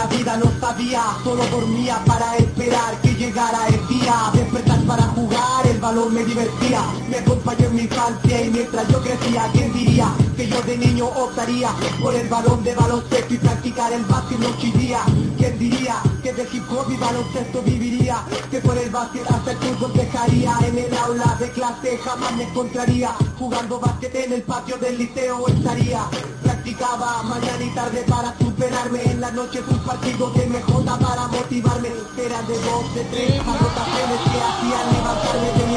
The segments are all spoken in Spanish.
La vida no sabía Solo dormía para esperar que llegara el día Despertar para jugar, balón me divertía Me acompañó en mi infancia y mientras yo crecía ¿Quién diría que yo de niño optaría Por el balón de baloncesto y practicar el básquet noche y día ¿Quién diría que de hip hop y baloncesto viviría Que por el básquet hasta el fútbol dejaría En el aula de clase jamás me encontraría Jugando básquet en el patio del liceo estaría. Practicaba mañana y tarde para superarme En la noche un partido de MJ para motivarme. Era de dos, de tres, anotaciones que hacían levantarme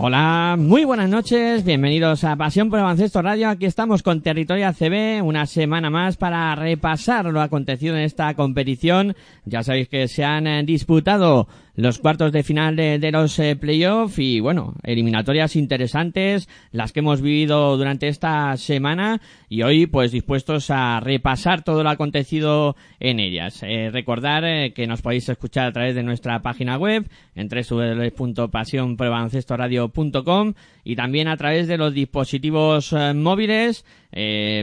Hola, muy buenas noches, bienvenidos a Pasión por el Radio. Aquí estamos con Territorio ACB, una semana más para repasar lo acontecido en esta competición. Ya sabéis que se han eh, disputado los cuartos de final de, los eh, playoffs y bueno, eliminatorias interesantes, las que hemos vivido durante esta semana y hoy pues dispuestos a repasar todo lo acontecido en ellas. Eh, recordar eh, que nos podéis escuchar a través de nuestra página web en www.pasionprobaloncestoradio.com y también a través de los dispositivos eh, móviles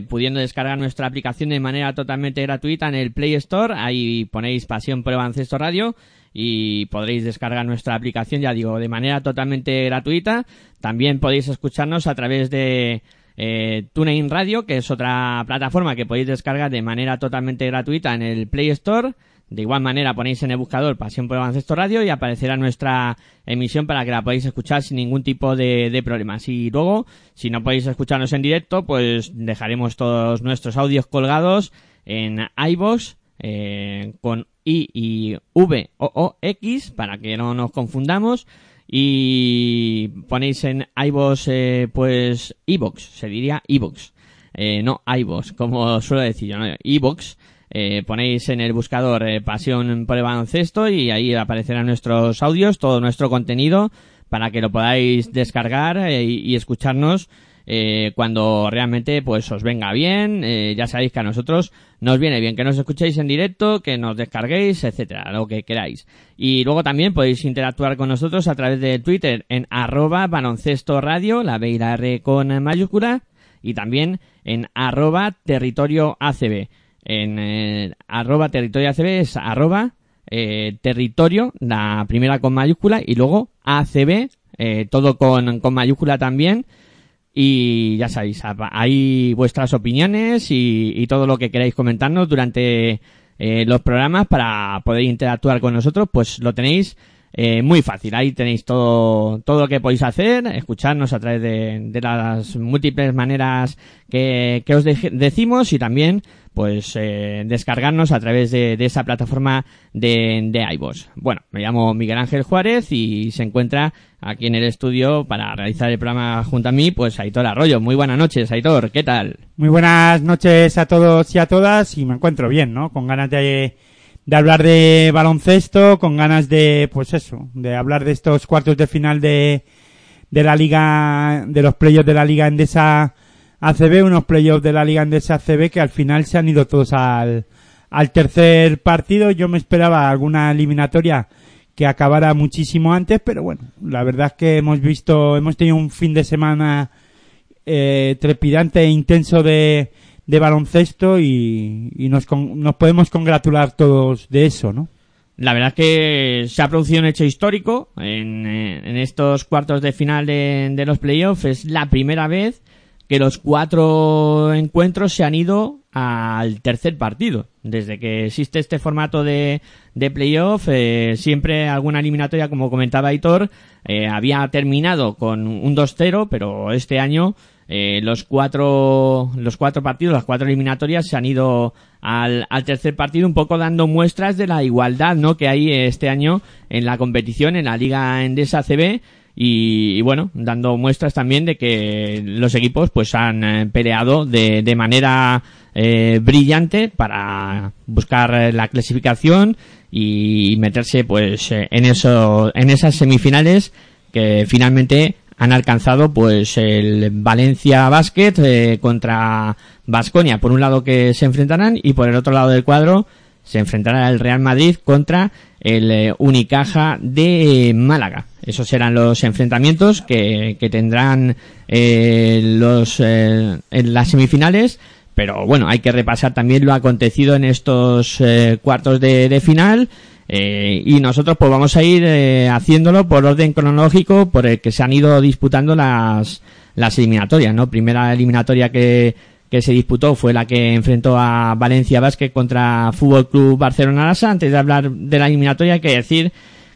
pudiendo descargar nuestra aplicación de manera totalmente gratuita en el Play Store. Ahí ponéis Pasión Baloncesto Radio y podréis descargar nuestra aplicación, ya digo, de manera totalmente gratuita. También podéis escucharnos a través de eh, TuneIn Radio, que es otra plataforma que podéis descargar de manera totalmente gratuita en el Play Store. De igual manera ponéis en el buscador Pasión por el Baloncesto Radio y aparecerá nuestra emisión para que la podáis escuchar sin ningún tipo de, de problemas. Y luego, si no podéis escucharnos en directo, pues dejaremos todos nuestros audios colgados en iVoox eh, con I y V o O X para que no nos confundamos. Y ponéis en iVoox eh, pues iVoox, se diría iVoox, eh, no iVoox como suelo decir yo, no, eh, ponéis en el buscador eh, Pasión por el baloncesto y ahí aparecerán nuestros audios, todo nuestro contenido para que lo podáis descargar eh, y, y escucharnos eh, cuando realmente pues os venga bien. Eh, ya sabéis que a nosotros nos viene bien que nos escuchéis en directo, que nos descarguéis, etcétera, lo que queráis. Y luego también podéis interactuar con nosotros a través de Twitter en arroba baloncesto radio, la B y la R con mayúscula, y también en arroba territorio ACB. En eh, arroba territorio ACB es arroba eh, territorio, la primera con mayúscula, y luego ACB, eh, todo con, con mayúscula también. Y ya sabéis, hay vuestras opiniones y, y todo lo que queráis comentarnos durante eh, los programas para poder interactuar con nosotros, pues lo tenéis eh, muy fácil. Ahí tenéis todo, todo lo que podéis hacer, escucharnos a través de, de las múltiples maneras que, que os de- decimos y también pues eh, descargarnos a través de, de esa plataforma de, de iVoox. Bueno, me llamo Miguel Ángel Juárez y se encuentra aquí en el estudio para realizar el programa junto a mí, pues Aitor Arroyo. Muy buenas noches, Aitor, ¿qué tal? Muy buenas noches a todos y a todas y me encuentro bien, ¿no? Con ganas de, de hablar de baloncesto, con ganas de, pues eso, de hablar de estos cuartos de final de, de la liga, de los playoffs de la liga Endesa ACB, unos playoffs de la liga Endesa ACB que al final se han ido todos al, al tercer partido. Yo me esperaba alguna eliminatoria que acabara muchísimo antes, pero bueno, la verdad es que hemos visto, hemos tenido un fin de semana eh, trepidante e intenso de, de baloncesto y, nos, con- nos podemos congratular todos de eso, ¿no? La verdad es que se ha producido un hecho histórico en, eh, en estos cuartos de final de, los playoffs. Es la primera vez que los cuatro encuentros se han ido al tercer partido. Desde que existe este formato de, de playoff, eh, siempre alguna eliminatoria, como comentaba Aitor, eh, había terminado con un 2-0, pero este año eh, los cuatro los cuatro partidos, las cuatro eliminatorias se han ido al, al tercer partido, un poco dando muestras de la igualdad ¿no? que hay este año en la competición, en la Liga Endesa CB y, y, bueno, dando muestras también de que los equipos pues han eh, peleado de, de manera eh, brillante para buscar la clasificación y meterse pues eh, en eso en esas semifinales que finalmente han alcanzado pues el Valencia Basket eh, contra Vasconia por un lado que se enfrentarán y por el otro lado del cuadro se enfrentará el Real Madrid contra el eh, Unicaja de Málaga. Esos serán los enfrentamientos que, que tendrán eh, los en las semifinales. Pero bueno, hay que repasar también lo acontecido en estos cuartos de final. Eh, y nosotros pues vamos a ir eh, haciéndolo por orden cronológico por el que se han ido disputando las, las eliminatorias, ¿no? Primera eliminatoria que, que se disputó fue la que enfrentó a Valencia Basket contra Fútbol Club Barcelona Lasa. Antes de hablar de la eliminatoria hay que decir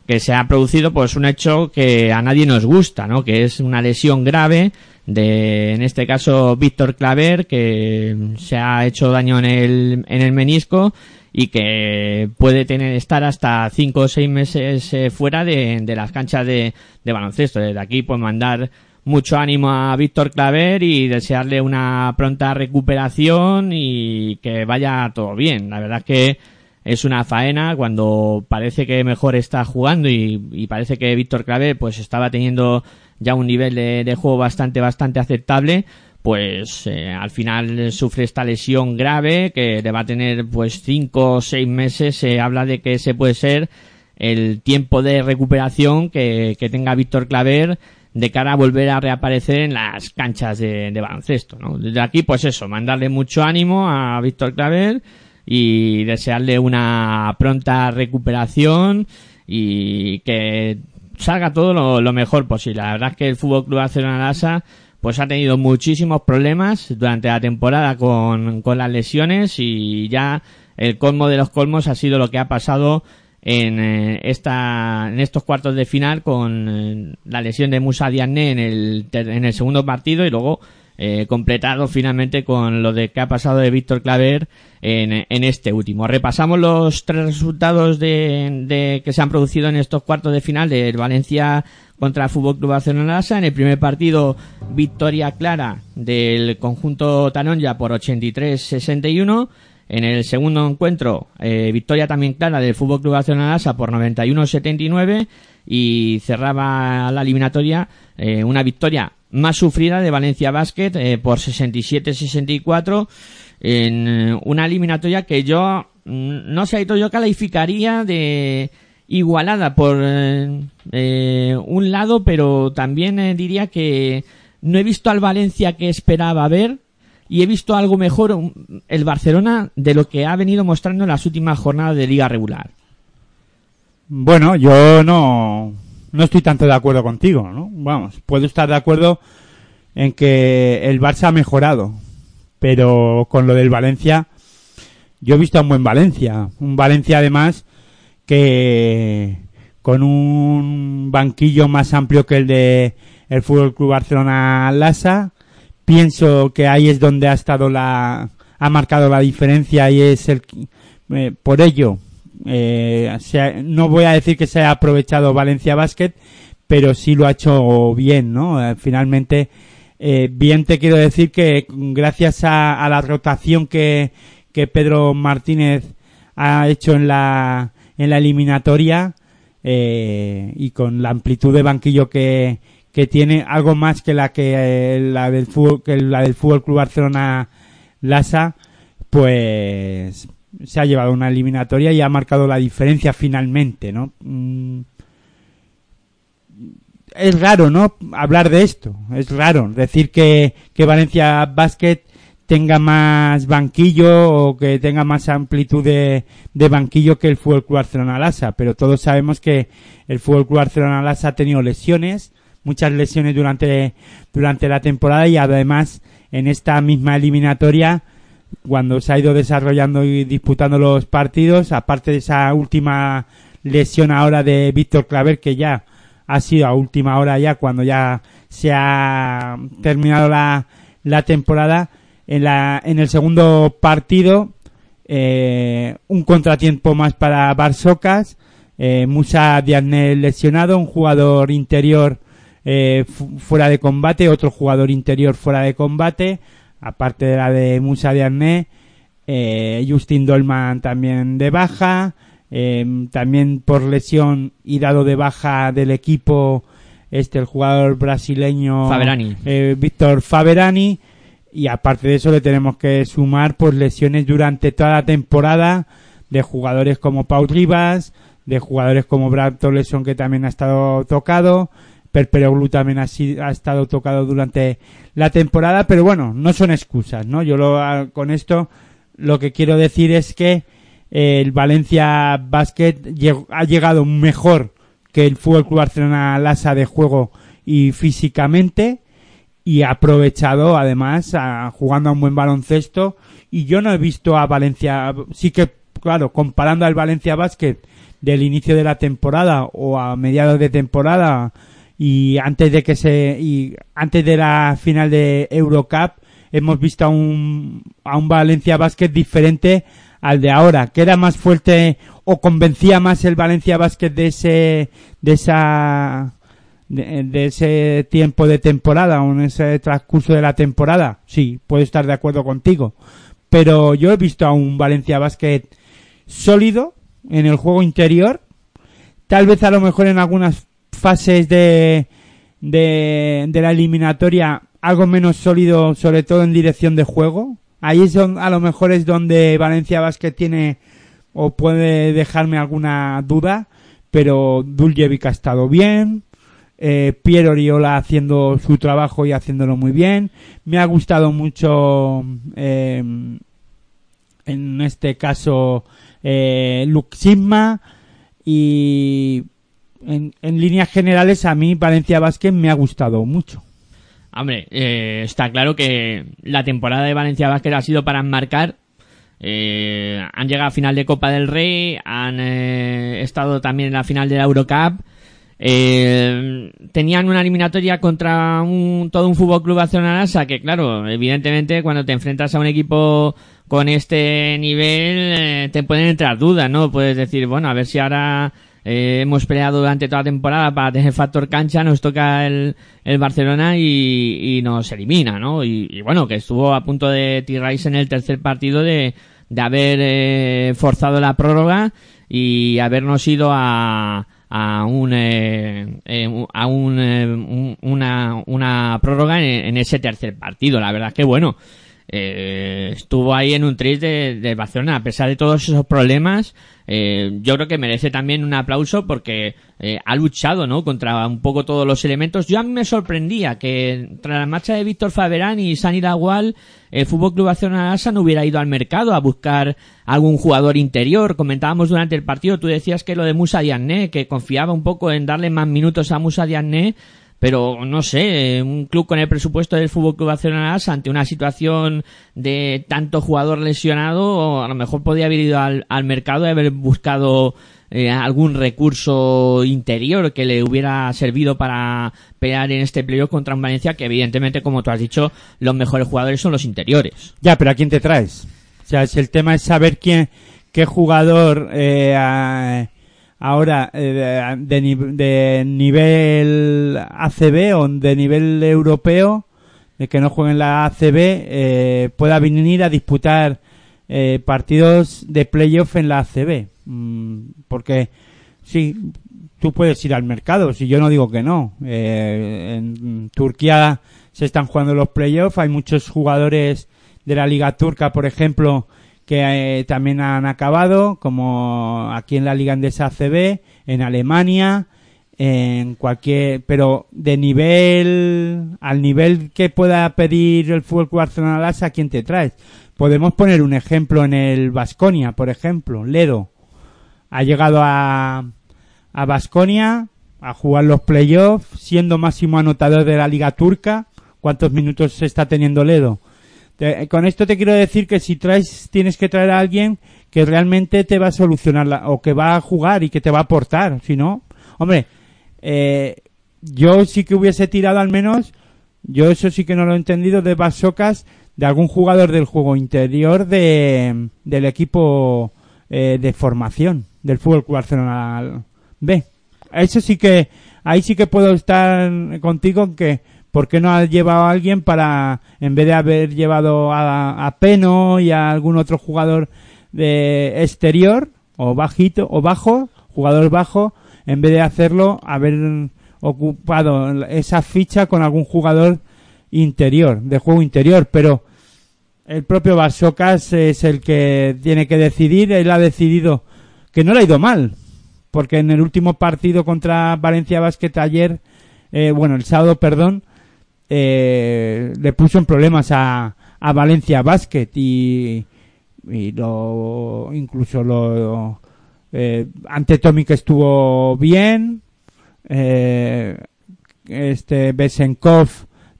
que se ha producido pues un hecho que a nadie nos gusta, ¿no? Que es una lesión grave de, en este caso, Víctor Claver, que se ha hecho daño en el, en el menisco y que puede tener estar hasta cinco o seis meses eh, fuera de, de, las canchas de, de, baloncesto. Desde aquí, pues mandar mucho ánimo a Víctor Claver y desearle una pronta recuperación y que vaya todo bien. La verdad es que es una faena cuando parece que mejor está jugando y, y parece que Víctor Claver pues estaba teniendo ya un nivel de, de juego bastante bastante aceptable pues eh, al final sufre esta lesión grave que le va a tener pues cinco o seis meses. Se habla de que ese puede ser el tiempo de recuperación que, que tenga Víctor Claver de cara a volver a reaparecer en las canchas de, baloncesto desde aquí pues eso mandarle mucho ánimo a Víctor Claver y desearle una pronta recuperación y que salga todo lo, lo mejor posible. La verdad es que el Fútbol Club Barcelona Lasa pues ha tenido muchísimos problemas durante la temporada con, con las lesiones y ya el colmo de los colmos ha sido lo que ha pasado en eh, esta en estos cuartos de final con eh, la lesión de Musa Diagne en el en el segundo partido y luego eh, completado finalmente con lo de que ha pasado de Víctor Claver en, en, este último. Repasamos los tres resultados de, de, que se han producido en estos cuartos de final del Valencia contra el Fútbol Club Barcelona. En el primer partido, victoria clara del conjunto Tanonja por 83-61. En el segundo encuentro, eh, victoria también clara del Fútbol Club Barcelona por 91-79 y cerraba la eliminatoria eh, una victoria más sufrida de Valencia Basket eh, por 67-64 en una eliminatoria que yo mm, no sé, yo calificaría de igualada por eh, eh, un lado, pero también eh, diría que no he visto al Valencia que esperaba ver y he visto algo mejor el Barcelona de lo que ha venido mostrando en las últimas jornadas de liga regular. Bueno, yo no, no estoy tanto de acuerdo contigo, ¿no? Vamos, puedo estar de acuerdo en que el Barça ha mejorado, pero con lo del Valencia, yo he visto a un buen Valencia, un Valencia además que con un banquillo más amplio que el de el Fútbol Club Barcelona Lasa, pienso que ahí es donde ha estado la ha marcado la diferencia y es el eh, por ello eh, no voy a decir que se haya aprovechado Valencia Basket, pero sí lo ha hecho bien, ¿no? Eh, finalmente, bien te quiero decir que gracias a, a la rotación que, que Pedro Martínez ha hecho en la, en la eliminatoria, eh, y con la amplitud de banquillo que, que tiene, algo más que la que eh, la del fútbol, que la del Fútbol Club Barcelona Lasa, pues se ha llevado una eliminatoria y ha marcado la diferencia finalmente, ¿no? Mm. Es raro, ¿no? Hablar de esto. Es raro decir que, que Valencia Basket tenga más banquillo o que tenga más amplitud de, de banquillo que el Fútbol Club Barcelona Lasa, pero todos sabemos que el Fútbol Club Barcelona Lasa ha tenido lesiones, muchas lesiones durante, durante la temporada y además en esta misma eliminatoria cuando se ha ido desarrollando y disputando los partidos, aparte de esa última lesión ahora de Víctor Claver que ya ha sido a última hora ya cuando ya se ha terminado la, la temporada en la en el segundo partido eh, un contratiempo más para Barsocas eh, Musa Diagne lesionado un jugador interior eh, fuera de combate otro jugador interior fuera de combate aparte de la de Musa Diagne eh, Justin Dolman también de baja eh, también por lesión y dado de baja del equipo este el jugador brasileño Faberani. eh, Víctor Faberani y aparte de eso le tenemos que sumar pues lesiones durante toda la temporada de jugadores como Pau Rivas de jugadores como Brad Toleson que también ha estado tocado. Perperoglou también ha, si- ha estado tocado durante la temporada. Pero bueno no son excusas no yo lo, con esto lo que quiero decir es que eh, el Valencia Basket ha llegado mejor que el Fútbol Club Barcelona Lasa de juego y físicamente y ha aprovechado además a, jugando a un buen baloncesto. Y yo no he visto a Valencia sí que claro comparando al Valencia Basket del inicio de la temporada o a mediados de temporada y antes de que se y antes de la final de Eurocup hemos visto a un a un Valencia Basket diferente al de ahora. Que era más fuerte o convencía más el Valencia Basket de ese de esa de, ese tiempo de temporada o en ese transcurso de la temporada sí puedo estar de acuerdo contigo pero yo he visto a un Valencia Basket sólido en el juego interior tal vez a lo mejor en algunas fases de, de, de la eliminatoria algo menos sólido, sobre todo en dirección de juego. Ahí es donde, a lo mejor es donde Valencia Basket tiene o puede dejarme alguna duda, pero Duljevic ha estado bien, eh, Piero Oriola haciendo su trabajo y haciéndolo muy bien. Me ha gustado mucho, eh, en este caso, eh, y en, en líneas generales a mí Valencia Basket me ha gustado mucho. Hombre, eh, está claro que la temporada de Valencia Basket ha sido para enmarcar. Han llegado a final de Copa del Rey, han estado también en la final de la Eurocup. Eh, tenían una eliminatoria contra un, todo un Fútbol Club Barcelona Lasa que, claro, evidentemente cuando te enfrentas a un equipo con este nivel eh, te pueden entrar dudas, ¿no? Puedes decir, bueno, a ver si ahora eh, hemos peleado durante toda la temporada para tener factor cancha, nos toca el, el Barcelona y, y nos elimina, ¿no? Y, y bueno, que estuvo a punto de tirarse en el tercer partido de, de haber eh, forzado la prórroga y habernos ido a, a un, eh, eh, a un, eh, un- una, una prórroga en, en ese tercer partido. La verdad es que bueno, eh, estuvo ahí en un tris de, de Barcelona, a pesar de todos esos problemas, eh, yo creo que merece también un aplauso porque eh, ha luchado, ¿no? Contra un poco todos los elementos. Yo a mí me sorprendía que tras la marcha de Víctor Faberán y Sani Lagual, el Fútbol Club Barcelona Lasa no hubiera ido al mercado a buscar algún jugador interior. Comentábamos durante el partido, tú decías que lo de Musa Diagne, que confiaba un poco en darle más minutos a Musa Diagne, pero no sé, un club con el presupuesto del Fútbol Club Barcelona ante una situación de tanto jugador lesionado, a lo mejor podía haber ido al, al mercado y haber buscado eh, algún recurso interior que le hubiera servido para pelear en este playoff contra un Valencia que evidentemente, como tú has dicho, los mejores jugadores son los interiores. Ya, pero ¿a quién te traes? O sea, si el tema es saber quién, qué jugador eh, ahora eh, de, de ni- de nivel ACB o de nivel europeo, de que no juegue en la ACB, eh, pueda venir a disputar eh, partidos de playoff en la ACB. Mm, porque, sí, tú puedes ir al mercado, si yo no digo que no. Eh, en Turquía se están jugando los playoffs, hay muchos jugadores de la Liga Turca, por ejemplo, que eh, también han acabado, como aquí en la Liga Andesa ACB, en Alemania, en cualquier, pero de nivel, al nivel que pueda pedir el Fútbol Barcelona ¿a quién te traes? Podemos poner un ejemplo en el Vasconia, por ejemplo, Ledo. Ha llegado a, a Basconia a jugar los playoffs, siendo máximo anotador de la liga turca. ¿Cuántos minutos está teniendo Ledo? Te- con esto te quiero decir que si traes, tienes que traer a alguien que realmente te va a solucionar la- o que va a jugar y que te va a aportar. Si no, hombre, eh, yo sí que hubiese tirado al menos, yo eso sí que no lo he entendido, de Basocas, de algún jugador del juego interior de, del equipo eh, de formación del Fútbol Barcelona B. Eso sí que, ahí sí que puedo estar contigo en que, ¿por qué no has llevado a alguien para, en vez de haber llevado a, a Peno y a algún otro jugador de exterior, o bajito, o bajo, jugador bajo, en vez de hacerlo, haber ocupado esa ficha con algún jugador interior, de juego interior, pero el propio Basocas es el que tiene que decidir, él ha decidido que no le ha ido mal, porque en el último partido contra Valencia Basket ayer, eh, bueno, el sábado, perdón, eh, le puso en problemas a, a Valencia Basket y, y lo, incluso lo, eh, ante que estuvo bien, eh, este Besenkov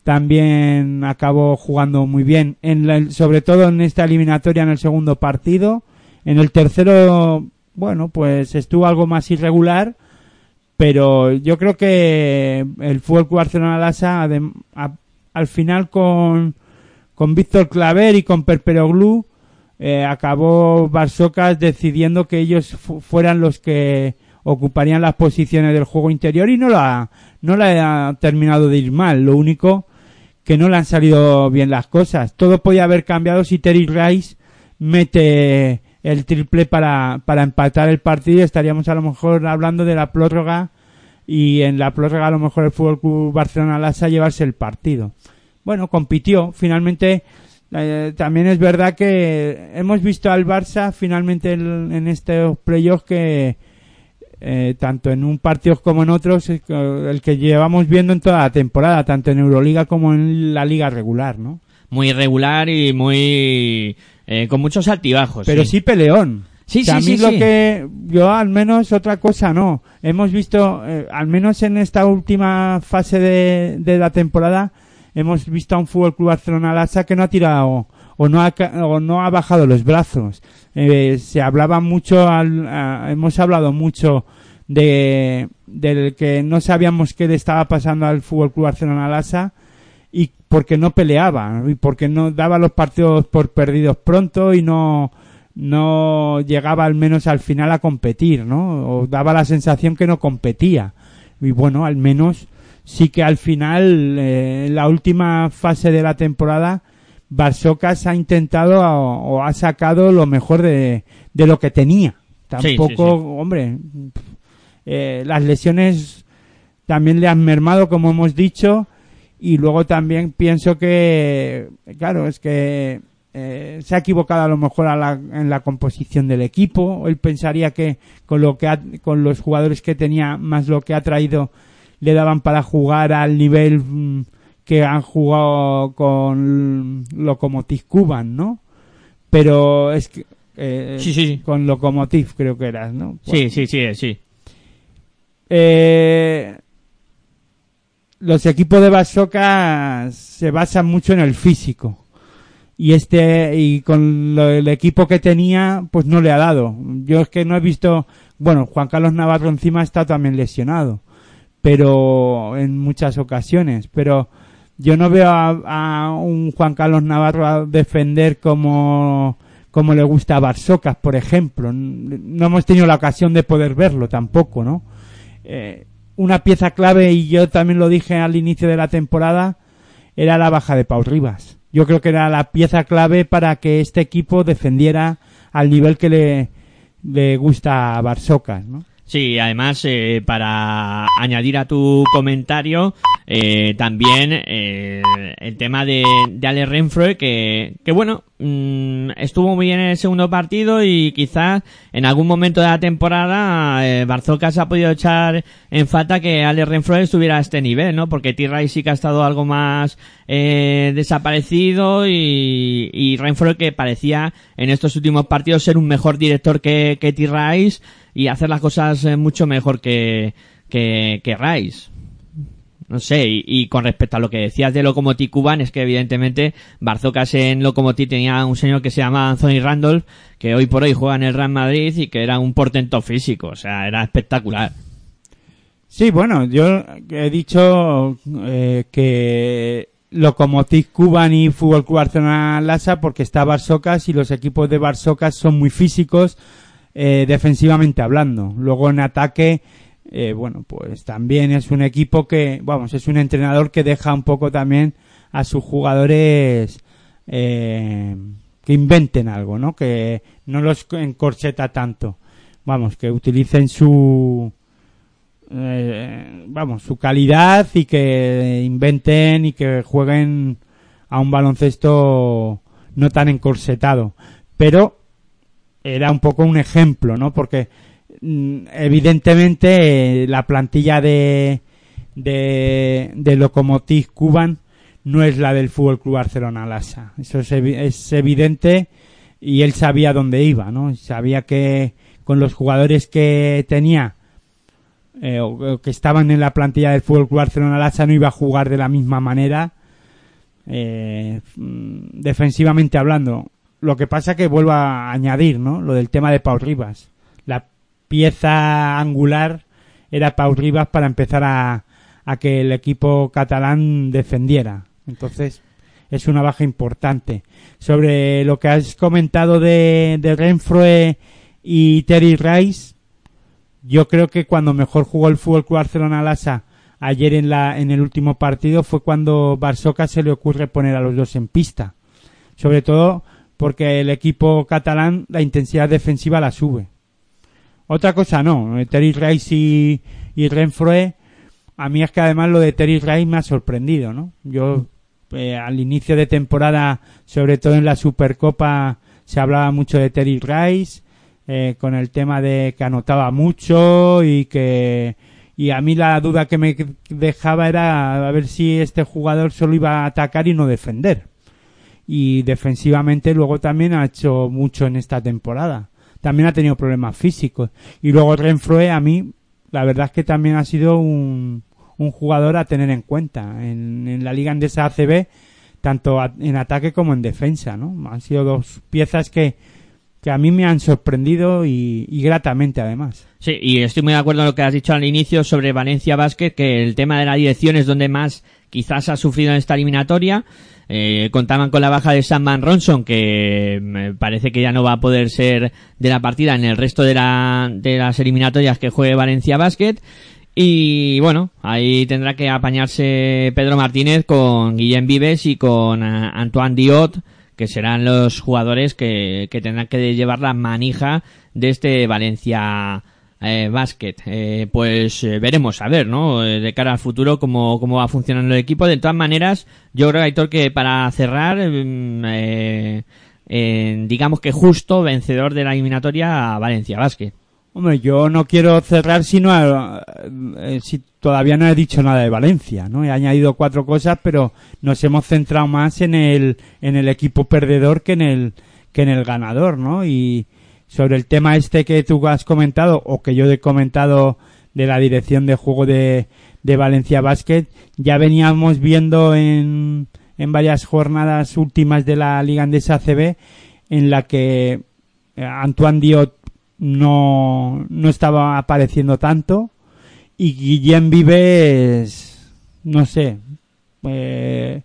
también acabó jugando muy bien, en la- sobre todo en esta eliminatoria en el segundo partido. En el tercero, bueno, pues estuvo algo más irregular, pero yo creo que el Fútbol Barcelona Lassa, adem- a- al final con, con Víctor Claver y con Perperoglu, eh, acabó Barsocas decidiendo que ellos fu- fueran los que ocuparían las posiciones del juego interior y no la, no la ha terminado de ir mal. Lo único que no le han salido bien las cosas. Todo podía haber cambiado si Terry Rice mete el triple para, para empatar el partido estaríamos a lo mejor hablando de la prórroga y en la prórroga a lo mejor el Fútbol Club Barcelona Lassa llevarse el partido. Bueno, compitió. Finalmente, eh, también es verdad que hemos visto al Barça finalmente en, estos playoffs que eh, tanto en un partido como en otros el que llevamos viendo en toda la temporada, tanto en Euroliga como en la liga regular, ¿no? Muy irregular y muy... eh, con muchos altibajos. Pero sí, peleón. Sí, a sí, mí sí, lo que yo al menos otra cosa no. Hemos visto, eh, al menos en esta última fase de, de la temporada, hemos visto a un Fútbol Club Barcelona Lassa que no ha tirado o no ha, ca- o no ha bajado los brazos. Eh, se hablaba mucho, al- a- hemos hablado mucho de del que no sabíamos qué le estaba pasando al Fútbol Club Barcelona Lassa porque no peleaba y porque no daba los partidos por perdidos pronto y no no llegaba al menos al final a competir, ¿no? O daba la sensación que no competía. Y bueno, al menos sí que al final, eh, en la última fase de la temporada, Barsocas ha intentado o, o ha sacado lo mejor de, de lo que tenía. Sí, sí, Tampoco, sí. hombre, eh, las lesiones también le han mermado, como hemos dicho, y luego también pienso que, claro, es que eh, se ha equivocado a lo mejor a la- en la composición del equipo. Él pensaría que con lo que ha- con los jugadores que tenía más lo que ha traído le daban para jugar al nivel mm, que han jugado con Lokomotiv Cuban, ¿no? Pero es que eh, Sí, sí, sí. con Lokomotiv creo que eras, ¿no? Sí, sí, sí, sí. Eh, los equipos de Basocas se basan mucho en el físico. Y este, y con lo- el equipo que tenía, pues no le ha dado. Yo es que no he visto, bueno, Juan Carlos Navarro encima está también lesionado. Pero, en muchas ocasiones. Pero, yo no veo a, a un Juan Carlos Navarro a defender como, como le gusta a por ejemplo. No hemos tenido la ocasión de poder verlo tampoco, ¿no? eh, una pieza clave, y yo también lo dije al inicio de la temporada, era la baja de Pau Rivas. Yo creo que era la pieza clave para que este equipo defendiera al nivel que le, le gusta a Barsocas, ¿no? Sí, además, eh, para añadir a tu comentario, eh, también eh, el tema de, de Ale Renfroe, que, que bueno, mm, estuvo muy bien en el segundo partido y quizás en algún momento de la temporada eh, Barzocas ha podido echar en falta que Ale Renfroe estuviera a este nivel, ¿no? Porque T-Ray sí que ha estado algo más eh, desaparecido y, y Renfroe que parecía en estos últimos partidos ser un mejor director que, que T-Rice y hacer las cosas eh, mucho mejor que, que, que. No sé, y, con respecto a lo que decías de Lokomotiv Cuban, es que evidentemente Barzocas en Lokomotiv tenía un señor que se llama Anthony Randolph, que hoy por hoy juega en el Real Madrid y que era un portento físico, o sea, era espectacular. Sí, bueno, yo he dicho eh, que Lokomotiv Cuban y Fútbol Club Barcelona Lasa porque está Barsocas y los equipos de Barsocas son muy físicos eh, defensivamente hablando. Luego en ataque, eh, bueno, pues también es un equipo que, vamos, es un entrenador que deja un poco también a sus jugadores eh, que inventen algo, ¿no? Que no los encorseta tanto. Vamos, que utilicen su vamos, su calidad y que inventen y que jueguen a un baloncesto no tan encorsetado. Pero era un poco un ejemplo, ¿no? Porque mm, evidentemente eh, la plantilla de de, de Lokomotiv Cuban no es la del Fútbol Club Barcelona Lasa. Eso es, evi- es evidente y él sabía dónde iba, ¿no? Sabía que con los jugadores que tenía eh, o, o que estaban en la plantilla del Fútbol Club Barcelona Lasa no iba a jugar de la misma manera eh, mm, defensivamente hablando. Lo que pasa que vuelvo a añadir, ¿no? Lo del tema de Pau Rivas. La pieza angular era Pau Rivas para empezar a, a que el equipo catalán defendiera. Entonces, es una baja importante. Sobre lo que has comentado de, de Renfroe y Terry Rice, yo creo que cuando mejor jugó el Fútbol Club Barcelona Lasa ayer en la en el último partido fue cuando Barsoca se le ocurre poner a los dos en pista. Sobre todo porque el equipo catalán la intensidad defensiva la sube. Otra cosa no, Terry Rice y, y Renfroe, a mí es que además lo de Terry Rice me ha sorprendido, ¿no? Yo eh, al inicio de temporada, sobre todo en la Supercopa, se hablaba mucho de Terry Rice, eh, con el tema de que anotaba mucho y que y a mí la duda que me dejaba era a ver si este jugador solo iba a atacar y no defender. Y defensivamente luego también ha hecho mucho en esta temporada. También ha tenido problemas físicos. Y luego Renfroe a mí, la verdad es que también ha sido un, un jugador a tener en cuenta. En, en la liga andesa ACB, tanto en ataque como en defensa, ¿no? Han sido dos piezas que, que a mí me han sorprendido y, y gratamente además. Sí, y estoy muy de acuerdo en lo que has dicho al inicio sobre Valencia Basket, que el tema de la dirección es donde más quizás ha sufrido en esta eliminatoria. Eh, contaban con la baja de Sam Van Ronson, que me parece que ya no va a poder ser de la partida en el resto de, la, de las eliminatorias que juegue Valencia Basket. Y bueno, ahí tendrá que apañarse Pedro Martínez con Guillem Vives y con eh, Antoine Diot, que serán los jugadores que, que tendrán que llevar la manija de este Valencia eh, Basket. Eh, pues eh, veremos, a ver, ¿no? Eh, de cara al futuro, cómo, cómo va funcionando el equipo. De todas maneras, yo creo, Aitor, que para cerrar, mm, eh, digamos que justo vencedor de la eliminatoria a Valencia Basket. Hombre, yo no quiero cerrar sino si todavía no he dicho nada de Valencia, ¿no? He añadido cuatro cosas, pero nos hemos centrado más en el en el equipo perdedor que en el que en el ganador, ¿no? Y sobre el tema este que tú has comentado o que yo he comentado de la dirección de juego de Valencia Basket, ya veníamos viendo en en varias jornadas últimas de la Liga Andesa ACB en la que eh, Antoine Diot no, no estaba apareciendo tanto y Guillem Vives no sé eh,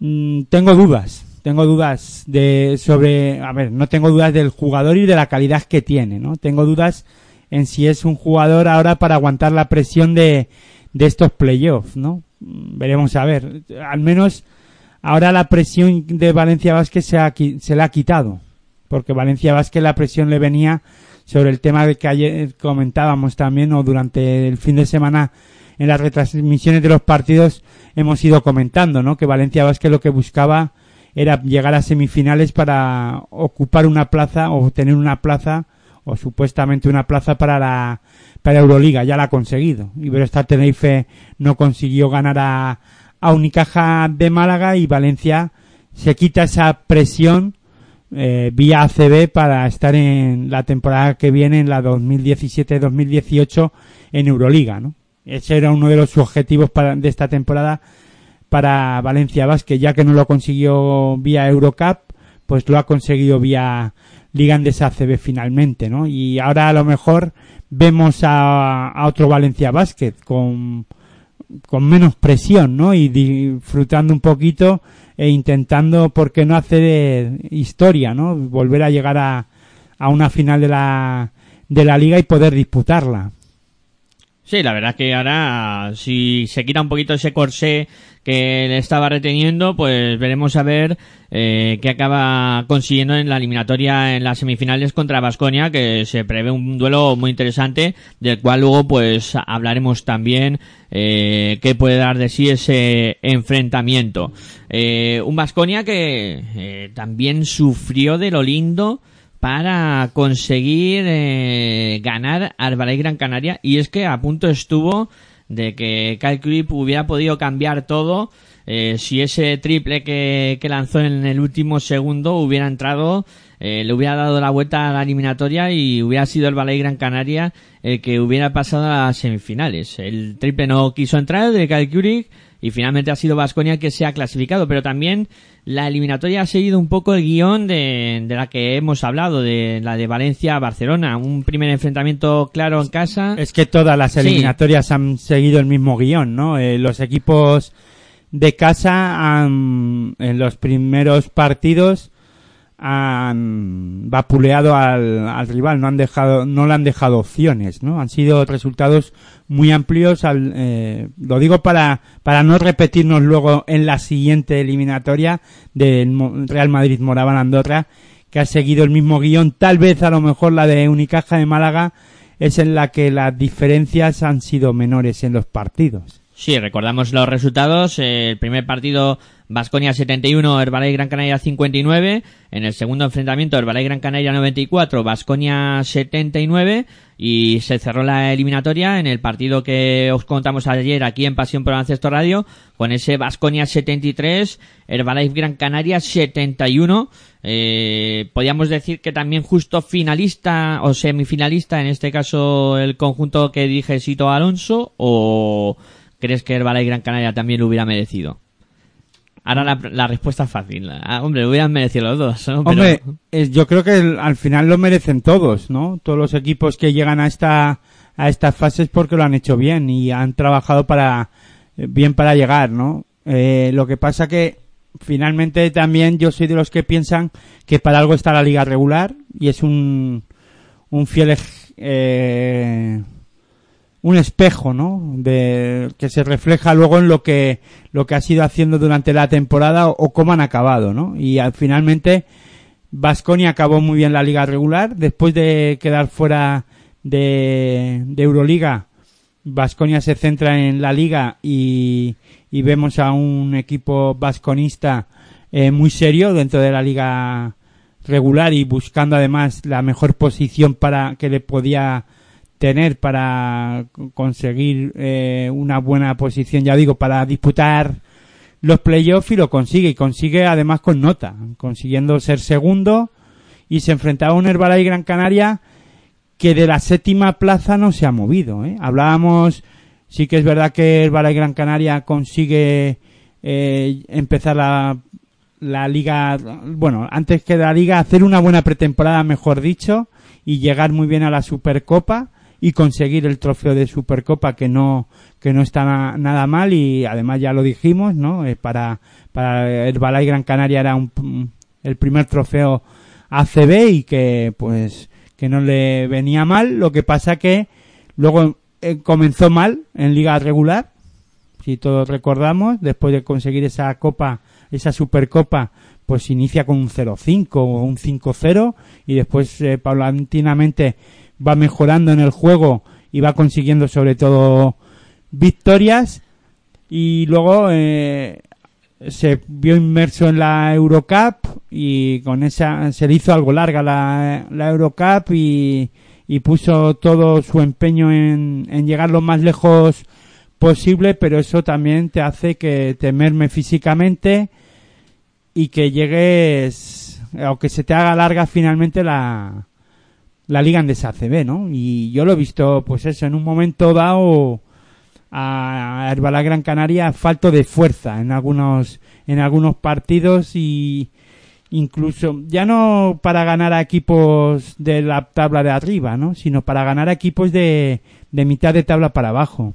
mm, tengo dudas tengo dudas de sobre a ver no tengo dudas del jugador y de la calidad que tiene no tengo dudas en si es un jugador ahora para aguantar la presión de de estos playoffs no Mm, veremos a ver al menos ahora la presión de Valencia Vázquez se, ha se le ha quitado porque Valencia Vázquez la presión le venía sobre el tema de que ayer comentábamos también o durante el fin de semana en las retransmisiones de los partidos hemos ido comentando, ¿no? Que Valencia Vázquez lo que buscaba era llegar a semifinales para ocupar una plaza o tener una plaza o supuestamente una plaza para la para Euroliga, ya la ha conseguido. Iberostar Tenerife no consiguió ganar a, a Unicaja de Málaga y Valencia se quita esa presión eh, vía ACB para estar en la temporada que viene, en la 2017-2018, en Euroliga, ¿no? Ese era uno de los objetivos para, de esta temporada para Valencia Basket, ya que no lo consiguió vía Eurocup, pues lo ha conseguido vía Liga Andesa ACB finalmente, ¿no? Y ahora a lo mejor vemos a, a otro Valencia Basket con, con menos presión, ¿no? Y disfrutando un poquito e intentando, ¿por qué no hacer historia, ¿no? Volver a llegar a, a una final de la, de la liga y poder disputarla. Sí, la verdad que ahora, si se quita un poquito ese corsé que le estaba reteniendo, pues veremos a ver eh, qué acaba consiguiendo en la eliminatoria en las semifinales contra Vasconia, que se prevé un duelo muy interesante, del cual luego pues hablaremos también eh, qué puede dar de sí ese enfrentamiento. Eh, un Vasconia que eh, también sufrió de lo lindo para conseguir eh, ganar al Gran Canaria. Y es que a punto estuvo de que Kyle hubiera podido cambiar todo eh, si ese triple que, que, lanzó en el último segundo hubiera entrado eh, le hubiera dado la vuelta a la eliminatoria y hubiera sido el Balay Gran Canaria el que hubiera pasado a las semifinales. El triple no quiso entrar de Kyle y finalmente ha sido Vasconia que se ha clasificado, pero también la eliminatoria ha seguido un poco el guion de, de la que hemos hablado, de la de Valencia-Barcelona, un primer enfrentamiento claro en casa. Es que todas las eliminatorias sí. han seguido el mismo guion, ¿no? Eh, los equipos de casa han, en los primeros partidos han vapuleado al, al, rival, no han dejado, no le han dejado opciones, ¿no? Han sido resultados muy amplios, al, eh, lo digo para, para no repetirnos luego en la siguiente eliminatoria del Real Madrid Moraban Andorra, que ha seguido el mismo guion, tal vez a lo mejor la de Unicaja de Málaga es en la que las diferencias han sido menores en los partidos. Sí, recordamos los resultados. El primer partido Vasconia 71, Herbalife Gran Canaria 59. En el segundo enfrentamiento, Herbalife Gran Canaria 94, Vasconia 79. Y se cerró la eliminatoria en el partido que os contamos ayer aquí en Pasión por Ancesto Radio, con ese Vasconia 73, Herbalife Gran Canaria 71. Eh, podríamos decir que también justo finalista o semifinalista, en este caso el conjunto que dirige Sito Alonso, o crees que Herbalife Gran Canaria también lo hubiera merecido? Ahora la, respuesta es fácil. Ah, hombre, hubieran merecido los dos. ¿no? Hombre, yo creo que al final lo merecen todos, ¿no? Todos los equipos que llegan a esta a estas fases porque lo han hecho bien y han trabajado para bien para llegar, ¿no? Eh, lo que pasa que finalmente también yo soy de los que piensan que para algo está la liga regular y es un un fiel eh, un espejo, ¿no? De, que se refleja luego en lo que, lo que ha sido haciendo durante la temporada o, cómo han acabado, ¿no? Y al, finalmente, Vasconia acabó muy bien la liga regular, después de quedar fuera de, de Euroliga, Vasconia se centra en la liga y, y vemos a un equipo vasconista eh, muy serio dentro de la liga regular y buscando además la mejor posición para que le podía tener para conseguir eh, una buena posición, ya digo, para disputar los playoffs y lo consigue, y consigue además con nota, consiguiendo ser segundo y se enfrentaba a un Herbalife Gran Canaria que de la séptima plaza no se ha movido. ¿eh? Hablábamos, sí que es verdad que Herbalife Gran Canaria consigue eh, empezar la, la liga, bueno, antes que la liga, hacer una buena pretemporada, mejor dicho, y llegar muy bien a la Supercopa y conseguir el trofeo de Supercopa que no que no está na, nada mal y además ya lo dijimos no eh, para para el Balay Gran Canaria era un, el primer trofeo ACB y que pues que no le venía mal. Lo que pasa que luego eh, comenzó mal en liga regular si todos recordamos. Después de conseguir esa copa esa supercopa pues inicia con un 0-5 o un 5-0 y después eh, paulatinamente va mejorando en el juego y va consiguiendo sobre todo victorias. Y luego eh, se vio inmerso en la Eurocup y con esa se le hizo algo larga la, Eurocup y, puso todo su empeño en, en llegar lo más lejos posible pero eso también te hace que te merme físicamente y que llegues o que se te haga larga finalmente la, la Liga Andesa ACB, ¿no? Y yo lo he visto, pues eso, en un momento dado a Herbala Gran Canaria falto de fuerza en algunos, en algunos partidos y incluso ya no para ganar a equipos de la tabla de arriba, ¿no? Sino para ganar a equipos de, de mitad de tabla para abajo.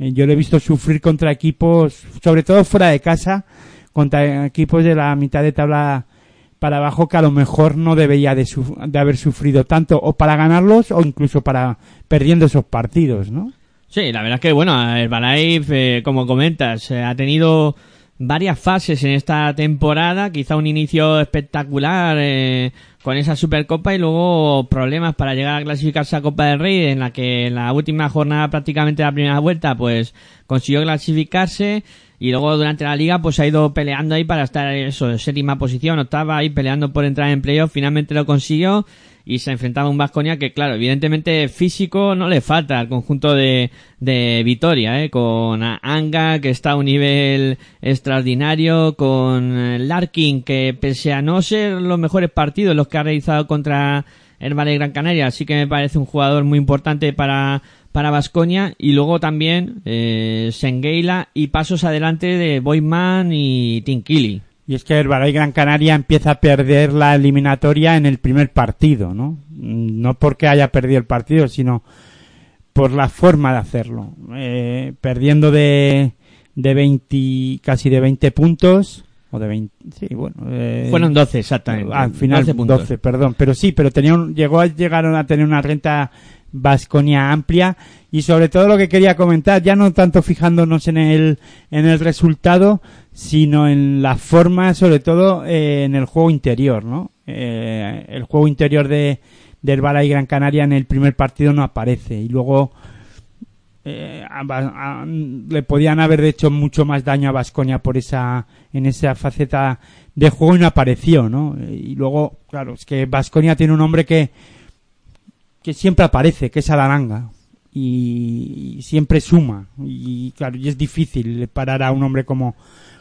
Eh, yo lo he visto sufrir contra equipos, sobre todo fuera de casa, contra equipos de la mitad de tabla para abajo que a lo mejor no debería de, su- de haber sufrido tanto o para ganarlos o incluso para perdiendo esos partidos, ¿no? Sí, la verdad es que, bueno, el Herbalife, eh, como comentas, eh, ha tenido varias fases en esta temporada, quizá un inicio espectacular eh, con esa Supercopa y luego problemas para llegar a clasificarse a Copa del Rey, en la que en la última jornada prácticamente la primera vuelta, pues consiguió clasificarse y luego durante la liga pues ha ido peleando ahí para estar eso, en séptima posición, octava ahí peleando por entrar en playoff, finalmente lo consiguió y se enfrentaba a un Vasconia que claro, evidentemente físico no le falta al conjunto de, de Vitoria, ¿eh? con Anga que está a un nivel extraordinario, con Larkin que pese a no ser los mejores partidos los que ha realizado contra el Valle Gran Canaria, sí que me parece un jugador muy importante para para Vasconia y luego también eh, y pasos adelante de Boyman y Tinkili. Y es que Herbalife Gran Canaria empieza a perder la eliminatoria en el primer partido, ¿no? No porque haya perdido el partido, sino por la forma de hacerlo. Eh, perdiendo de, de 20, casi de 20 puntos, o de 20, sí, bueno. eh, Fueron 12 exactamente. al final 12 12, puntos. perdón, pero sí, pero tenía un- llegó a llegaron a tener una renta Vasconia amplia y sobre todo lo que quería comentar, ya no tanto fijándonos en el en el resultado, sino en la forma, sobre todo eh, en el juego interior, ¿no? Eh, el juego interior de del Bala y Gran Canaria en el primer partido no aparece y luego eh, a- le podían haber hecho mucho más daño a Vasconia por esa en esa faceta de juego y no apareció, ¿no? Y luego, claro, es que Vasconia tiene un hombre que que siempre aparece, que es Adaranga y, siempre suma y claro, y es difícil parar a un hombre como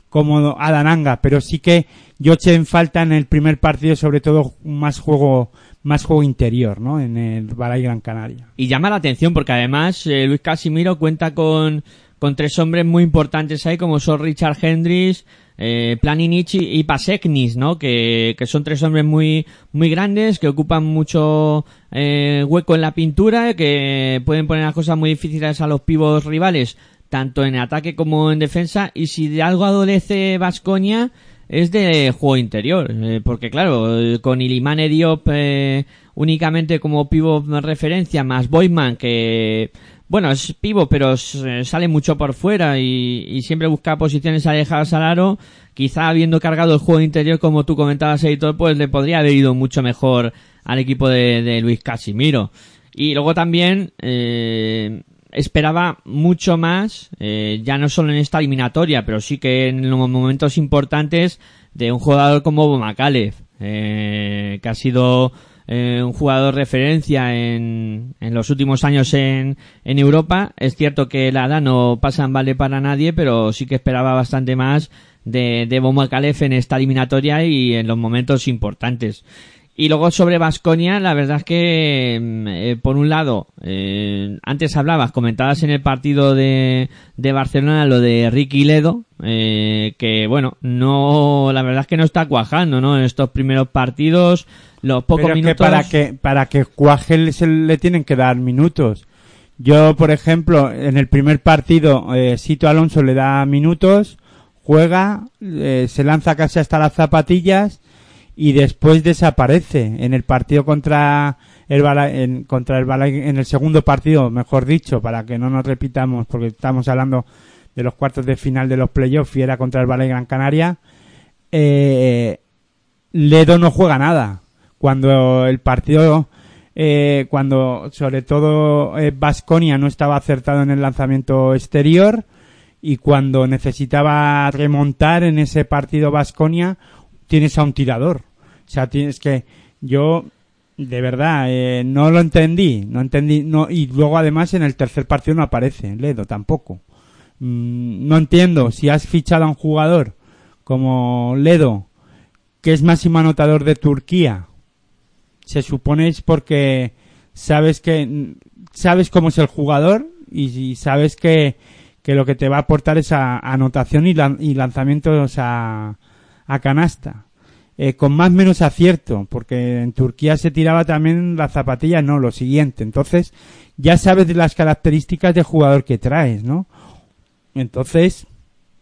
como Adananga, pero sí que yo eché en falta en el primer partido sobre todo más juego más juego interior, ¿no? En el Balay Gran Canaria. Y llama la atención porque además eh, Luis Casimiro cuenta con, con tres hombres muy importantes ahí como son Richard Hendricks, eh, Planinic y, y Paseknis, ¿no? Que, que son tres hombres muy, muy grandes, que ocupan mucho eh, hueco en la pintura, que pueden poner las cosas muy difíciles a los pivos rivales, tanto en ataque como en defensa, y si de algo adolece Vasconia es de juego interior, eh, porque claro, eh, con Ilimane Diop eh, únicamente como pivo de referencia, más Boyman que, bueno, es pivo pero s- sale mucho por fuera y, y siempre busca posiciones alejadas al aro, quizá habiendo cargado el juego interior como tú comentabas, editor, pues le podría haber ido mucho mejor al equipo de, de Luis Casimiro. Y luego también, eh, esperaba mucho más, eh, ya no solo en esta eliminatoria, pero sí que en los momentos importantes de un jugador como Bomacalev, eh, que ha sido eh, un jugador referencia en, en los últimos años en, en Europa. Es cierto que la edad no pasa en vale para nadie, pero sí que esperaba bastante más de, de Bomacalev en esta eliminatoria y en los momentos importantes. Y luego sobre Vasconia, la verdad es que, mm, eh, por un lado, eh, antes hablabas, comentabas en el partido de, de Barcelona lo de Ricky Ledo, eh, que bueno, no, la verdad es que no está cuajando, ¿no? En estos primeros partidos, los pocos Pero minutos. que para que para que cuaje se le tienen que dar minutos. Yo, por ejemplo, en el primer partido, eh, Sito Alonso le da minutos, juega, eh, se lanza casi hasta las zapatillas y después desaparece en el partido contra el Bala- en, contra el Bala- en el segundo partido, mejor dicho, para que no nos repitamos, porque estamos hablando de los cuartos de final de los playoffs y era contra el Balay Gran Canaria. Eh, Ledo no juega nada. Cuando el partido, eh, cuando sobre todo Vasconia no estaba acertado en el lanzamiento exterior y cuando necesitaba remontar en ese partido Vasconia, tienes a un tirador. O sea, tienes que yo de verdad eh, no lo entendí, no entendí, no y luego además en el tercer partido no aparece Ledo tampoco. Mm, no entiendo si has fichado a un jugador como Ledo que es máximo anotador de Turquía, se supone es porque sabes que sabes cómo es el jugador y, sabes que, que, lo que te va a aportar es anotación y, y lanzamientos a, a canasta. Eh, con más menos acierto, porque en Turquía se tiraba también la zapatilla, no, lo siguiente. Entonces, ya sabes de las características del jugador que traes, ¿no? Entonces,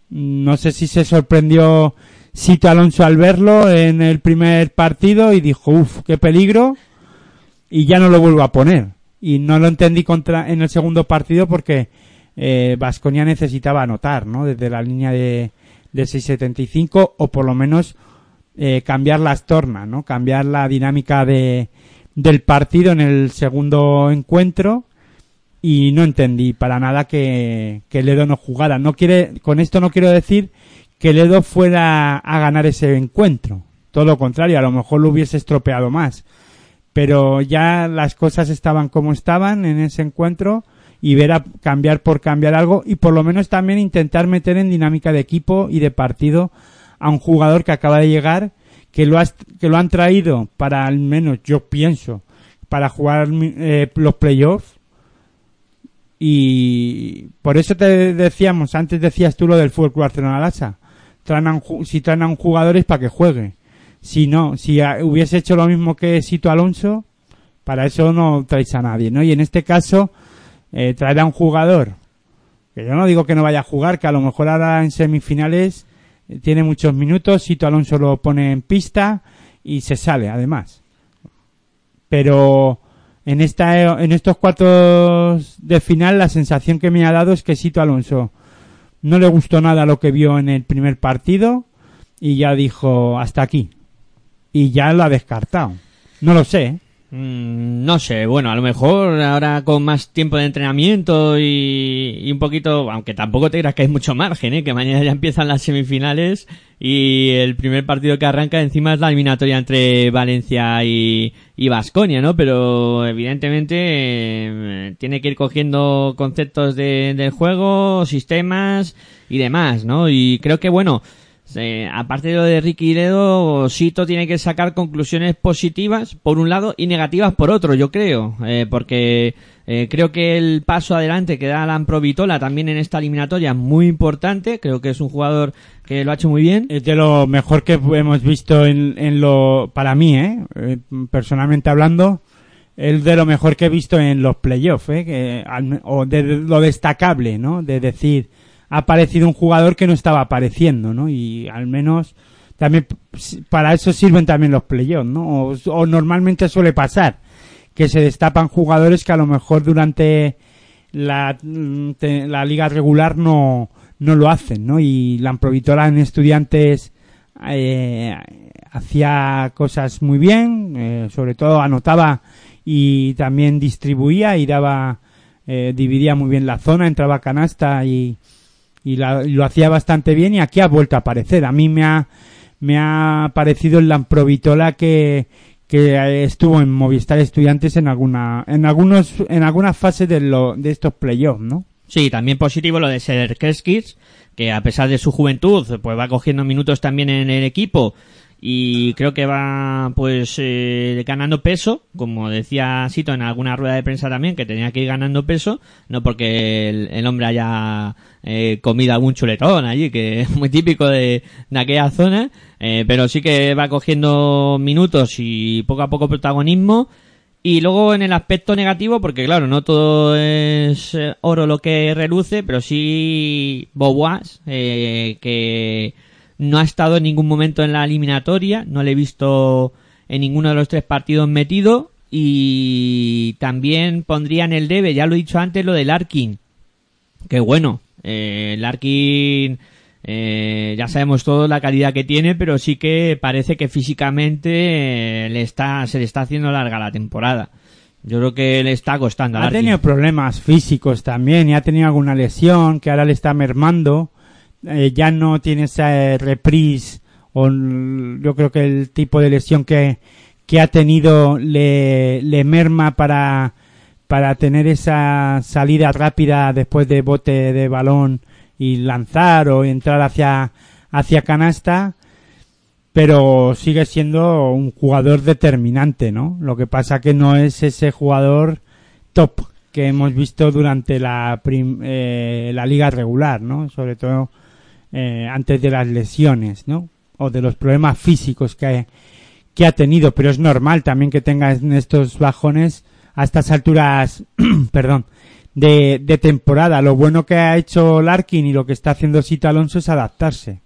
no sé si se sorprendió Sito Alonso al verlo en el primer partido y dijo, uff, qué peligro, y ya no lo vuelvo a poner. Y no lo entendí contra, en el segundo partido porque Vasconia eh, necesitaba anotar, ¿no? Desde la línea de, de 6.75 o por lo menos eh, cambiar las tornas, ¿no? Cambiar la dinámica de, del partido en el segundo encuentro y no entendí para nada que, que Ledo no jugara. No quiere, con esto no quiero decir que Ledo fuera a ganar ese encuentro. Todo lo contrario, a lo mejor lo hubiese estropeado más. Pero ya las cosas estaban como estaban en ese encuentro y ver a cambiar por cambiar algo y por lo menos también intentar meter en dinámica de equipo y de partido a un jugador que acaba de llegar, que lo, que lo han traído para al menos, yo pienso, para jugar eh, los playoffs. Y por eso te decíamos, antes decías tú lo del fútbol Barcelona Lasa. si traen a un jugador es para que juegue. Si no, si hubiese hecho lo mismo que Sito Alonso, para eso no traes a nadie, ¿no? Y en este caso, eh, traer a un jugador, que yo no digo que no vaya a jugar, que a lo mejor ahora en semifinales tiene muchos minutos, Sito Alonso lo pone en pista y se sale además. Pero en esta en estos cuartos de final la sensación que me ha dado es que Sito Alonso no le gustó nada lo que vio en el primer partido y ya dijo hasta aquí. Y ya lo ha descartado. No lo sé. Mm, no sé, bueno, a lo mejor ahora con más tiempo de entrenamiento y, un poquito, aunque tampoco te creas que hay mucho margen, ¿eh? que mañana ya empiezan las semifinales y el primer partido que arranca encima es la eliminatoria entre Valencia y, y Vasconia, ¿no? Pero evidentemente eh, tiene que ir cogiendo conceptos de, del juego, sistemas y demás, ¿no? Y creo que bueno, aparte de lo de Ricky Ledo, Sito tiene que sacar conclusiones positivas por un lado y negativas por otro, yo creo, eh, porque eh, creo que el paso adelante que da Alan Provitola también en esta eliminatoria es muy importante, creo que es un jugador que lo ha hecho muy bien. Es de lo mejor que hemos visto en, lo, para mí, ¿eh? eh personalmente hablando, es de lo mejor que he visto en los playoffs, ¿eh? O de lo destacable, ¿no? De decir, ha aparecido un jugador que no estaba apareciendo, ¿no? Y al menos también para eso sirven también los playoffs, ¿no? O, normalmente suele pasar que se destapan jugadores que a lo mejor durante la, la liga regular no, no lo hacen, ¿no? Y la Amprovitola en estudiantes eh, hacía cosas muy bien, eh, sobre todo anotaba y también distribuía y daba, eh, dividía muy bien la zona, entraba canasta y, y lo hacía bastante bien y aquí ha vuelto a aparecer. A mí me ha, me ha parecido el Lamprovitola que, que estuvo en Movistar Estudiantes en alguna, en algunos, en algunas fases de, lo, de estos playoffs, ¿no? Sí, también positivo lo de Keskis, que a pesar de su juventud, pues va cogiendo minutos también en el equipo y creo que va pues eh, ganando peso, como decía Sito en alguna rueda de prensa también, que tenía que ir ganando peso, no porque el, hombre haya eh, comido algún chuletón allí, que es muy típico de, de aquella zona, eh, pero sí que va cogiendo minutos y poco a poco protagonismo. Y luego en el aspecto negativo, porque claro, no todo es eh, oro lo que reluce, pero sí Bobois, eh, que no ha estado en ningún momento en la eliminatoria, no le he visto en ninguno de los tres partidos metido y también pondría en el debe, ya lo he dicho antes, lo del Arkin. Que bueno, eh, el Arkin eh, ya sabemos todo la calidad que tiene, pero sí que parece que físicamente eh, le está, se le está haciendo larga la temporada. Yo creo que le está costando. Ha tenido problemas físicos también y ha tenido alguna lesión que ahora le está mermando eh, ya no tiene esa reprise o yo creo que el tipo de lesión que, que ha tenido le, le merma para, para tener esa salida rápida después de bote de balón y lanzar o entrar hacia, hacia canasta. pero sigue siendo un jugador determinante, ¿no? Lo que pasa que no es ese jugador top que hemos visto durante la, prim- eh, la liga regular, ¿no? Sobre todo eh, antes de las lesiones, ¿no? O de los problemas físicos que, que ha tenido, pero es normal también que tenga en estos bajones a estas alturas, perdón, de, de temporada. Lo bueno que ha hecho Larkin y lo que está haciendo Sito Alonso es adaptarse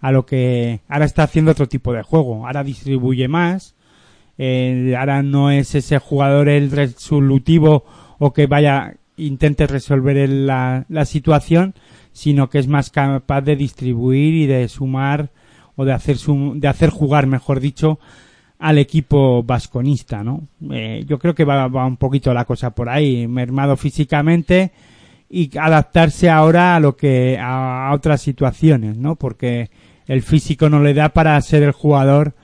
a lo que ahora está haciendo otro tipo de juego. Ahora distribuye más, eh, ahora no es ese jugador el resolutivo o que vaya intente resolver el- la, la situación, sino que es más capaz de distribuir y de sumar o de hacer sum- de hacer jugar, mejor dicho, al equipo vasconista, ¿no? Eh, yo creo que va, va un poquito la cosa por ahí, mermado físicamente y adaptarse ahora a lo que a, a otras situaciones, ¿no? Porque el físico no le da para ser el jugador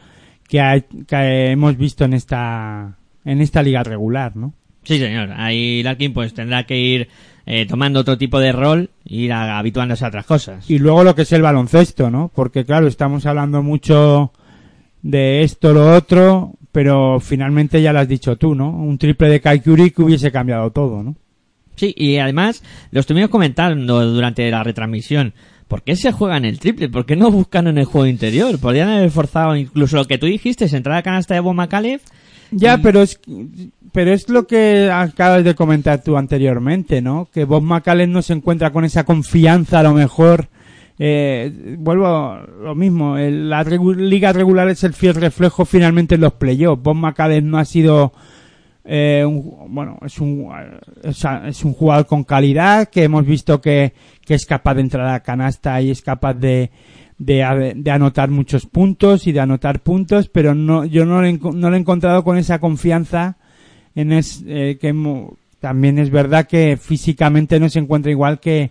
que, ha- que hemos visto en esta en esta liga regular, ¿no? Sí, señor. Ahí Larkin pues tendrá que ir eh, tomando otro tipo de rol e ir a- habituándose a otras cosas. Y luego lo que es el baloncesto, ¿no? Porque claro, estamos hablando mucho de esto, lo otro, pero finalmente ya lo has dicho tú, ¿no? Un triple de Kaikuri que hubiese cambiado todo, ¿no? Sí, y además lo estuvimos comentando durante la retransmisión. ¿Por qué se juega en el triple? ¿Por qué no buscan en el juego interior? Podrían haber forzado incluso lo que tú dijiste, entrar a canasta de Bob McAuliffe. Ya, Y- pero es pero es lo que acabas de comentar tú anteriormente, ¿no? Que Bob McAllen no se encuentra con esa confianza, a lo mejor. Eh, vuelvo a lo mismo, el- la regu- liga regular es el fiel reflejo finalmente en los playoffs. Bob McAllen no ha sido eh, un- bueno, es un, es un jugador con calidad que hemos visto que, que es capaz de entrar a la canasta y es capaz de, de, de anotar muchos puntos y de anotar puntos, pero no, yo no le, no le he encontrado con esa confianza en es, eh, que también es verdad que físicamente no se encuentra igual que,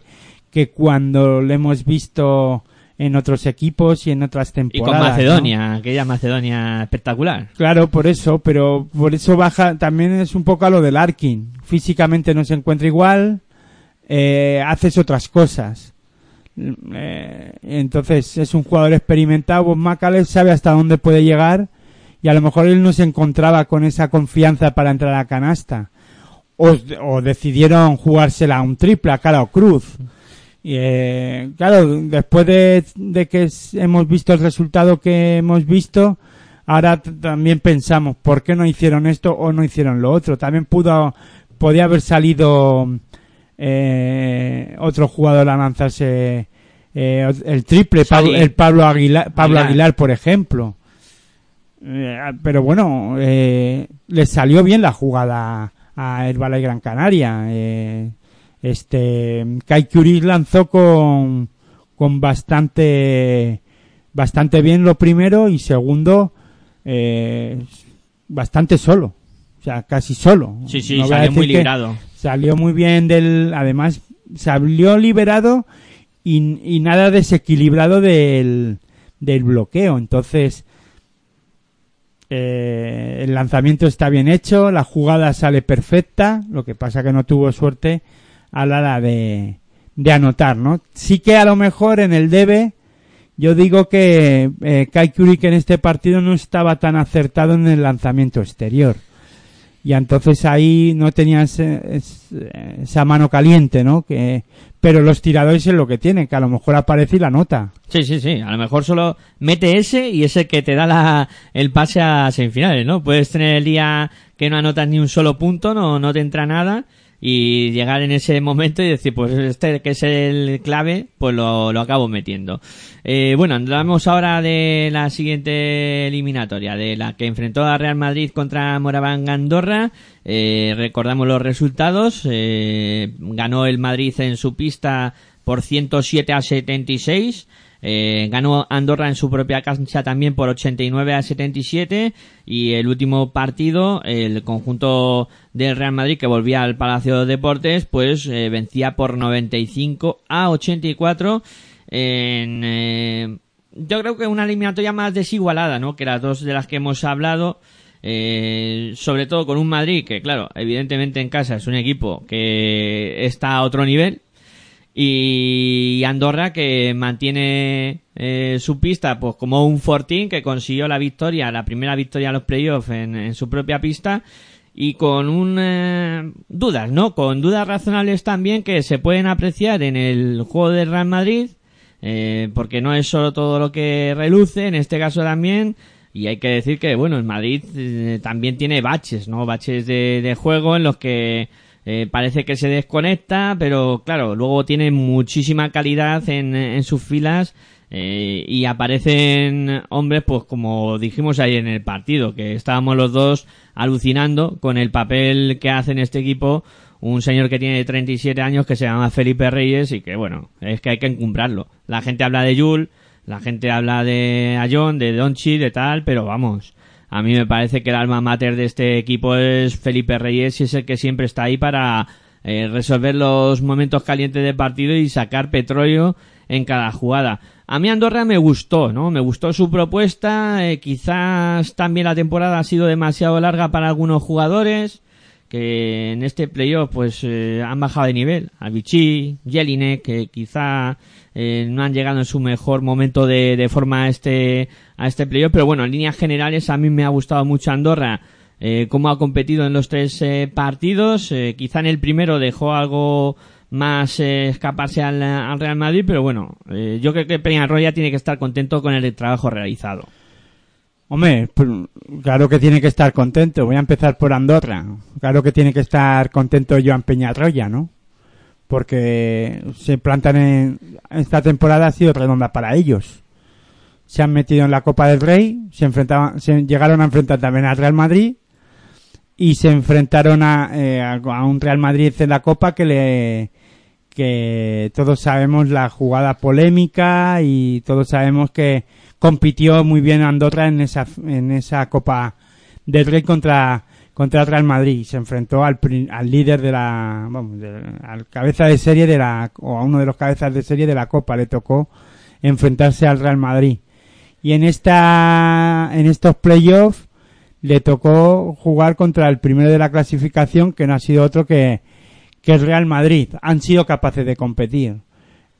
que cuando le hemos visto en otros equipos y en otras Y temporadas. con ¿no? Macedonia, aquella Macedonia espectacular. Claro, por eso, pero por eso baja, también es un poco a lo del Arkin. Físicamente no se encuentra igual, eh, haces otras cosas. Eh, entonces es un jugador experimentado, Bob McAuliffe sabe hasta dónde puede llegar y a lo mejor él no se encontraba con esa confianza para entrar a canasta. O, decidieron jugársela a un triple, a cara o cruz. Y, eh, claro, después de, de que hemos visto el resultado que hemos visto, ahora también pensamos, ¿por qué no hicieron esto o no hicieron lo otro? También pudo, podía haber salido eh, otro jugador a lanzarse eh, el triple, Pablo, el Pablo Aguilar, Pablo Aguilar. Aguilar, por ejemplo. Eh, pero bueno, eh, le salió bien la jugada a Herbala y Gran Canaria. Eh, este Kai Curie lanzó con, con bastante bastante bien lo primero y segundo eh, bastante solo. O sea, casi solo. Sí, sí, No salió muy librado. Salió muy bien del, además salió liberado y, y nada desequilibrado del, del bloqueo. Entonces, eh, el lanzamiento está bien hecho, la jugada sale perfecta, lo que pasa que no tuvo suerte a la hora de, de anotar, ¿no? Sí que a lo mejor en el debe, yo digo que eh, Kai Kurik en este partido no estaba tan acertado en el lanzamiento exterior. Y entonces ahí no tenía ese- es- esa mano caliente, ¿no? Que, pero los tiradores es lo que tienen, que a lo mejor aparece y la nota. Sí, sí, sí. A lo mejor solo mete ese y ese que te da la, el pase a semifinales, ¿no? Puedes tener el día que no anotas ni un solo punto, no, no te entra nada y llegar en ese momento y decir, pues este que es el clave, pues lo, lo acabo metiendo. Eh, bueno, hablamos ahora de la siguiente eliminatoria, de la que enfrentó a Real Madrid contra Moraván Andorra. Eh, recordamos los resultados. Eh, ganó el Madrid en su pista por 107 a 76. Eh, ganó Andorra en su propia cancha también por 89 a 77 y el último partido el conjunto del Real Madrid que volvía al Palacio de Deportes pues eh, vencía por 95 a 84 en eh, yo creo que una eliminatoria más desigualada no que las dos de las que hemos hablado eh, sobre todo con un Madrid que claro evidentemente en casa es un equipo que está a otro nivel y Andorra que mantiene eh, su pista pues como un Fortín que consiguió la victoria, la primera victoria a los playoffs en, en su propia pista y con un eh, dudas, ¿no? Con dudas razonables también que se pueden apreciar en el juego del Real Madrid, eh, porque no es solo todo lo que reluce, en este caso también, y hay que decir que, bueno, el Madrid eh, también tiene baches, ¿no? Baches de, de juego en los que eh, parece que se desconecta, pero claro, luego tiene muchísima calidad en, en sus filas eh, y aparecen hombres, pues como dijimos ahí en el partido, que estábamos los dos alucinando con el papel que hace en este equipo un señor que tiene 37 años que se llama Felipe Reyes y que bueno, es que hay que encumbrarlo. La gente habla de Yul, la gente habla de Ayón, de Donchi, de tal, pero vamos, a mí me parece que el alma mater de este equipo es Felipe Reyes y es el que siempre está ahí para eh, resolver los momentos calientes del partido y sacar petróleo en cada jugada. A mí Andorra me gustó, ¿no? Me gustó su propuesta, eh, quizás también la temporada ha sido demasiado larga para algunos jugadores que en este playoff pues eh, han bajado de nivel. Albici, Jelinek, que quizá eh, no han llegado en su mejor momento de, forma a este, a este playoff, pero bueno, en líneas generales a mí me ha gustado mucho Andorra, eh, cómo ha competido en los tres eh, partidos, eh, quizá en el primero dejó algo más escaparse al, al Real Madrid, pero bueno, yo creo que Peñarroya tiene que estar contento con el trabajo realizado. Hombre, pues, claro que tiene que estar contento. Voy a empezar por Andorra. Claro que tiene que estar contento Joan Peñarroya, ¿no? Porque se plantan en... Esta temporada ha sido redonda para ellos. Se han metido en la Copa del Rey, se enfrentaban, se llegaron a enfrentar también al Real Madrid y se enfrentaron a, eh, a un Real Madrid en la Copa que le que todos sabemos la jugada polémica y todos sabemos que compitió muy bien Andorra en esa en esa Copa del Rey contra contra el Real Madrid se enfrentó al, al líder de la al cabeza de serie de la o a uno de los cabezas de serie de la Copa. Le tocó enfrentarse al Real Madrid. Y en esta en estos playoffs le tocó jugar contra el primero de la clasificación que no ha sido otro que que el Real Madrid. Han sido capaces de competir.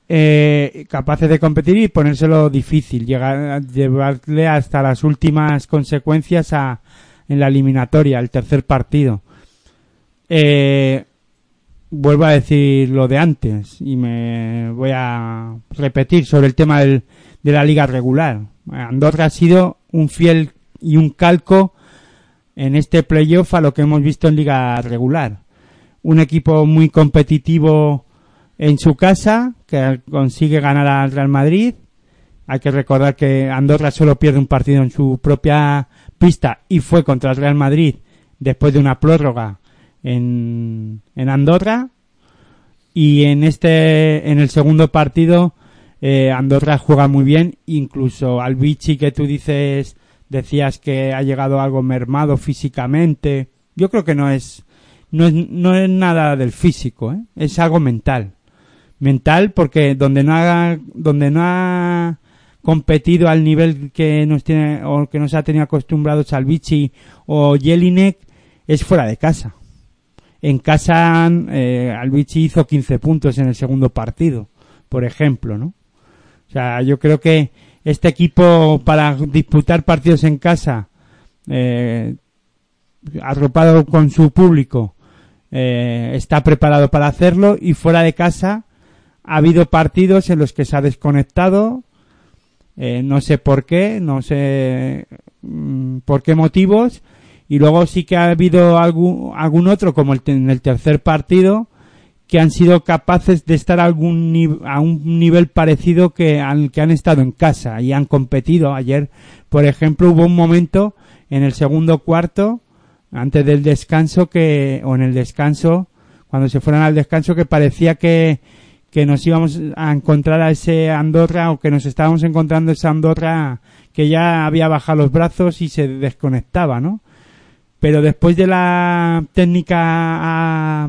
Eh, capaces de competir y ponérselo difícil, llegar llevarle hasta las últimas consecuencias a, en la eliminatoria, el tercer partido. Eh, vuelvo a decir lo de antes y me voy a repetir sobre el tema del, de la liga regular. Andorra ha sido un fiel y un calco en este playoff a lo que hemos visto en liga regular. Un equipo muy competitivo en su casa, que consigue ganar al Real Madrid. Hay que recordar que Andorra solo pierde un partido en su propia pista y fue contra el Real Madrid después de una prórroga en, en Andorra. Y en este, en el segundo partido, eh, Andorra juega muy bien, incluso al Vichy que tú dices, decías que ha llegado algo mermado físicamente. Yo creo que no es, no es, no es nada del físico, ¿eh? es algo mental mental porque donde no ha, donde no ha competido al nivel que nos tiene o que nos ha tenido acostumbrados Salvici o Jelinek es fuera de casa. En casa eh, hizo 15 puntos en el segundo partido, por ejemplo, ¿no? O sea, yo creo que este equipo para disputar partidos en casa, eh, arropado con su público, eh, está preparado para hacerlo y fuera de casa ha habido partidos en los que se ha desconectado, eh, no sé por qué, no sé mm, por qué motivos, y luego sí que ha habido algún, algún otro, como el, en el tercer partido, que han sido capaces de estar a, algún a un nivel parecido que al que han estado en casa y han competido. Ayer, por ejemplo, hubo un momento en el segundo cuarto, antes del descanso, que, o en el descanso, cuando se fueron al descanso, que parecía que, que nos íbamos a encontrar a ese Andorra o que nos estábamos encontrando esa Andorra que ya había bajado los brazos y se desconectaba, ¿no? Pero después de la técnica a,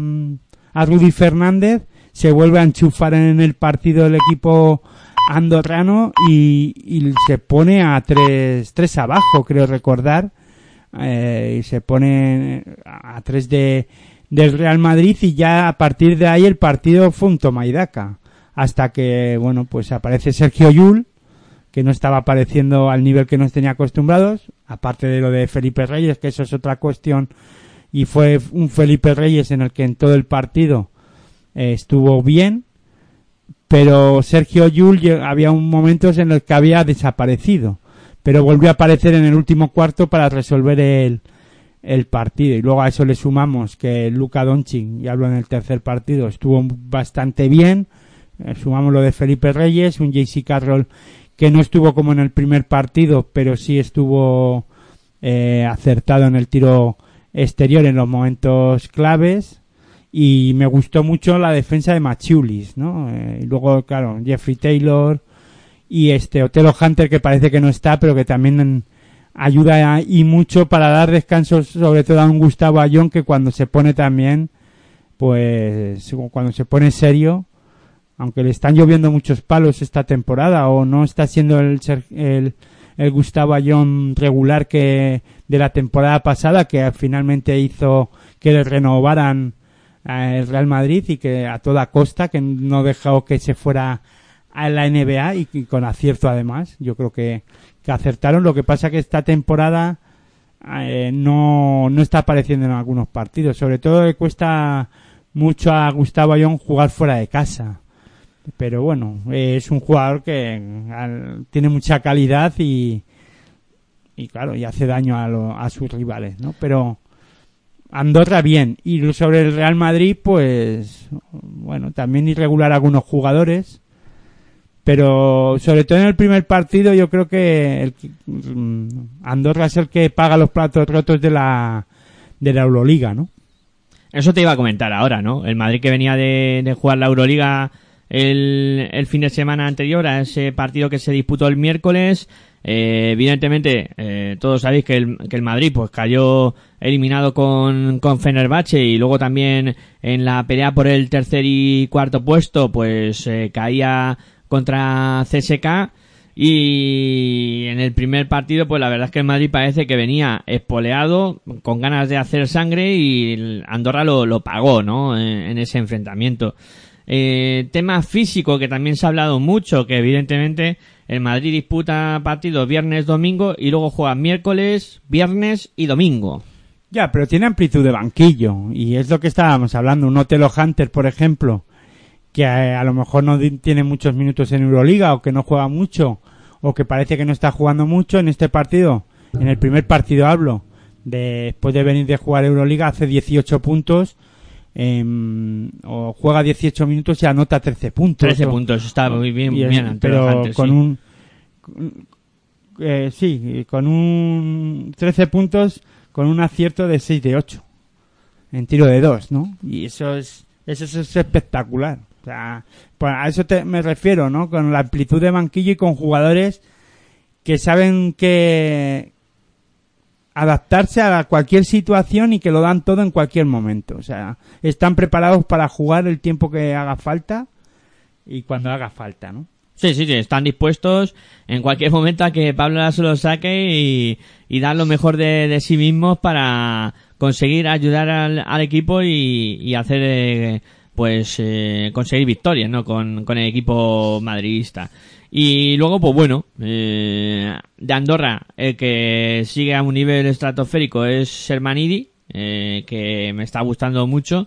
Rudy Fernández se vuelve a enchufar en el partido del equipo andorrano y, y se pone a tres, tres abajo, creo recordar, eh, y se pone a tres de, del Real Madrid y ya a partir de ahí el partido fue un toma. Hasta que, bueno, pues aparece Sergio Yul, que no estaba apareciendo al nivel que nos tenía acostumbrados, aparte de lo de Felipe Reyes, que eso es otra cuestión, y fue un Felipe Reyes en el que en todo el partido eh, estuvo bien, pero Sergio Yul había un momentos en los que había desaparecido, pero volvió a aparecer en el último cuarto para resolver el, el partido. Y luego a eso le sumamos que Luca Doncic, y hablo en el tercer partido, estuvo bastante bien, Eh, sumamos lo de Felipe Reyes, un JC Carroll que no estuvo como en el primer partido, pero sí estuvo eh, acertado en el tiro exterior en los momentos claves. Y me gustó mucho la defensa de Machulis, ¿no? Eh, y luego, claro, Jeffrey Taylor y este Otelo Hunter que parece que no está, pero que también ayuda y mucho para dar descansos, sobre todo a un Gustavo Ayón que cuando se pone también, pues cuando se pone serio, aunque le están lloviendo muchos palos esta temporada o no está siendo el, el, el Gustavo Ayón regular que de la temporada pasada que finalmente hizo que le renovaran el Real Madrid y que a toda costa que no dejó que se fuera a la NBA y, y con acierto además. Yo creo que, que acertaron lo que pasa que esta temporada eh, no, no está apareciendo en algunos partidos sobre todo le cuesta mucho a Gustavo Ayón jugar fuera de casa pero bueno, eh, es un jugador que al- tiene mucha calidad y, y claro, y hace daño a, lo- a sus rivales, ¿no? Pero Andorra bien. Y sobre el Real Madrid, pues, bueno, también irregular algunos jugadores. Pero sobre todo en el primer partido yo creo que el, mm, Andorra es el que paga los platos rotos de la, de la Euroliga, ¿no? Eso te iba a comentar ahora, ¿no? El Madrid que venía de, jugar la Euroliga el, el fin de semana anterior a ese partido que se disputó el miércoles. eh, evidentemente, eh, todos sabéis que el, que el Madrid pues cayó eliminado con, con Fenerbahce y luego también en la pelea por el tercer y cuarto puesto pues eh, caía contra CSK y en el primer partido, pues la verdad es que el Madrid parece que venía espoleado, con ganas de hacer sangre y Andorra lo, lo pagó, ¿no? En, en ese enfrentamiento. Eh, tema físico que también se ha hablado mucho, que evidentemente el Madrid disputa partidos viernes, domingo y luego juega miércoles, viernes y domingo. Ya, pero tiene amplitud de banquillo y es lo que estábamos hablando. Un Otelo Hunter, por ejemplo, que eh, a, lo mejor no tiene muchos minutos en Euroliga o que no juega mucho o que parece que no está jugando mucho en este partido. En el primer partido hablo, de- después de venir de jugar Euroliga, hace 18 puntos em, o juega 18 minutos y anota 13 puntos. 13 o- puntos, está muy bien, es- bien pero con sí. un con- eh, sí con un 13 puntos con un acierto de 6 de 8 en tiro de 2 no y eso es eso es espectacular o sea pues a eso te- me refiero no con la amplitud de banquillo y con jugadores que saben que adaptarse a cualquier situación y que lo dan todo en cualquier momento. O sea están preparados para jugar el tiempo que haga falta y cuando haga falta no Sí, sí, sí, están dispuestos en cualquier momento a que Pablo Lasso lo saque y, y dar lo mejor de, de sí mismos para conseguir ayudar al, al equipo y, y hacer, eh, pues, eh, conseguir victorias, ¿no? Con, con el equipo madridista. Y luego, pues bueno, eh, de Andorra, el que sigue a un nivel estratosférico es Sermanidi, eh, que me está gustando mucho.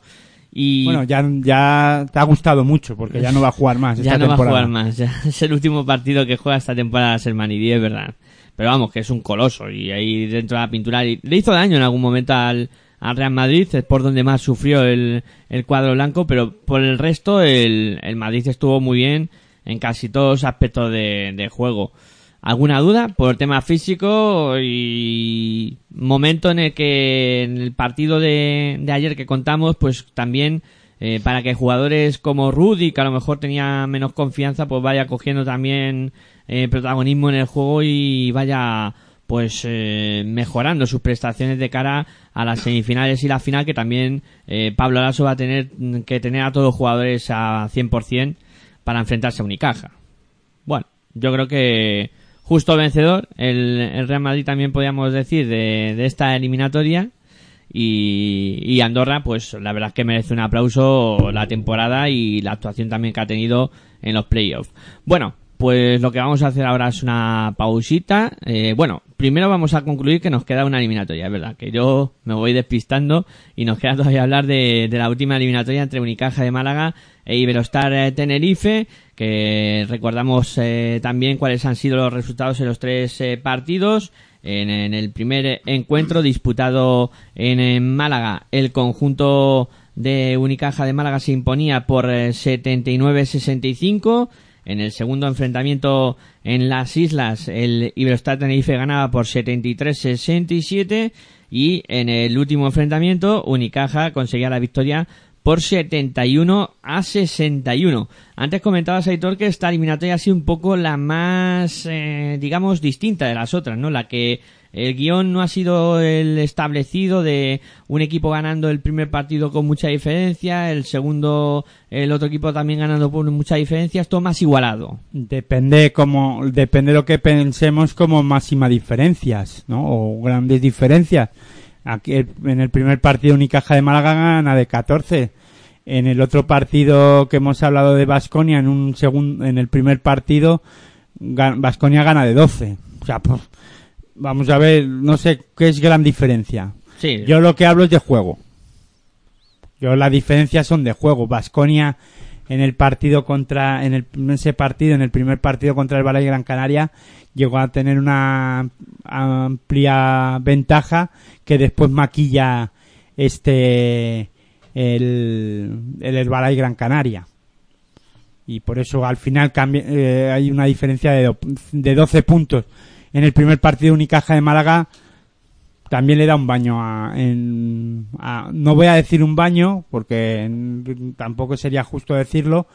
Y Bueno, ya, ya te ha gustado mucho porque ya no va a jugar más esta ya no temporada. va a jugar más. ya es el último partido que juega esta temporada Sermanidi, es verdad. Pero vamos, que es un coloso y ahí dentro de la pintura le hizo daño en algún momento al, al Real Madrid, es por donde más sufrió el, el cuadro blanco, pero por el resto el, el Madrid estuvo muy bien en casi todos aspectos de, de juego. ¿Alguna duda por tema físico y momento en el que en el partido de, de ayer que contamos, pues también eh, para que jugadores como Rudy, que a lo mejor tenía menos confianza, pues vaya cogiendo también eh, protagonismo en el juego y vaya pues eh, mejorando sus prestaciones de cara a las semifinales y la final que también eh, Pablo Lasso va a tener que tener a todos los jugadores a 100% para enfrentarse a Unicaja. Bueno, yo creo que justo vencedor el, Real Madrid también podríamos decir de, de esta eliminatoria y, y Andorra pues la verdad es que merece un aplauso la temporada y la actuación también que ha tenido en los playoffs. Bueno, pues lo que vamos a hacer ahora es una pausita. Eh, bueno, primero vamos a concluir que nos queda una eliminatoria, es verdad, que yo me voy despistando y nos queda todavía hablar de, de la última eliminatoria entre Unicaja de Málaga e Iberostar eh, Tenerife, que recordamos eh, también cuáles han sido los resultados en los tres eh, partidos. En, el primer encuentro disputado en, en Málaga, el conjunto de Unicaja de Málaga se imponía por eh, 79-65. En el segundo enfrentamiento en las islas, el Iberostar Tenerife ganaba por 73-67 y en el último enfrentamiento, Unicaja conseguía la victoria por 71 a 61. Antes comentabas, Aitor, que esta eliminatoria ha sido un poco la más, eh, digamos, distinta de las otras, ¿no? La que el guion no ha sido el establecido de un equipo ganando el primer partido con mucha diferencia, el segundo, el otro equipo también ganando por mucha diferencia, esto más igualado. Depende como, depende de lo que pensemos como máxima diferencias, ¿no? O grandes diferencias. Aquí en el primer partido Unicaja de Málaga gana de 14. En el otro partido que hemos hablado de Basconia, en un segundo, en el primer partido, Basconia gana de 12. O sea, pues, vamos a ver, no sé qué es gran diferencia. Sí, Yo lo que hablo es de juego. Yo las diferencias son de juego. Basconia en el partido contra, en, el, en ese partido, en el primer partido contra el Balay Gran Canaria, llegó a tener una amplia ventaja que después maquilla este el, el Herbalife Gran Canaria. Y por eso al final cambia, eh, hay una diferencia de, de 12 puntos. En el primer partido Unicaja de Málaga también le da un baño a, en- no voy a decir un baño porque tampoco sería justo decirlo,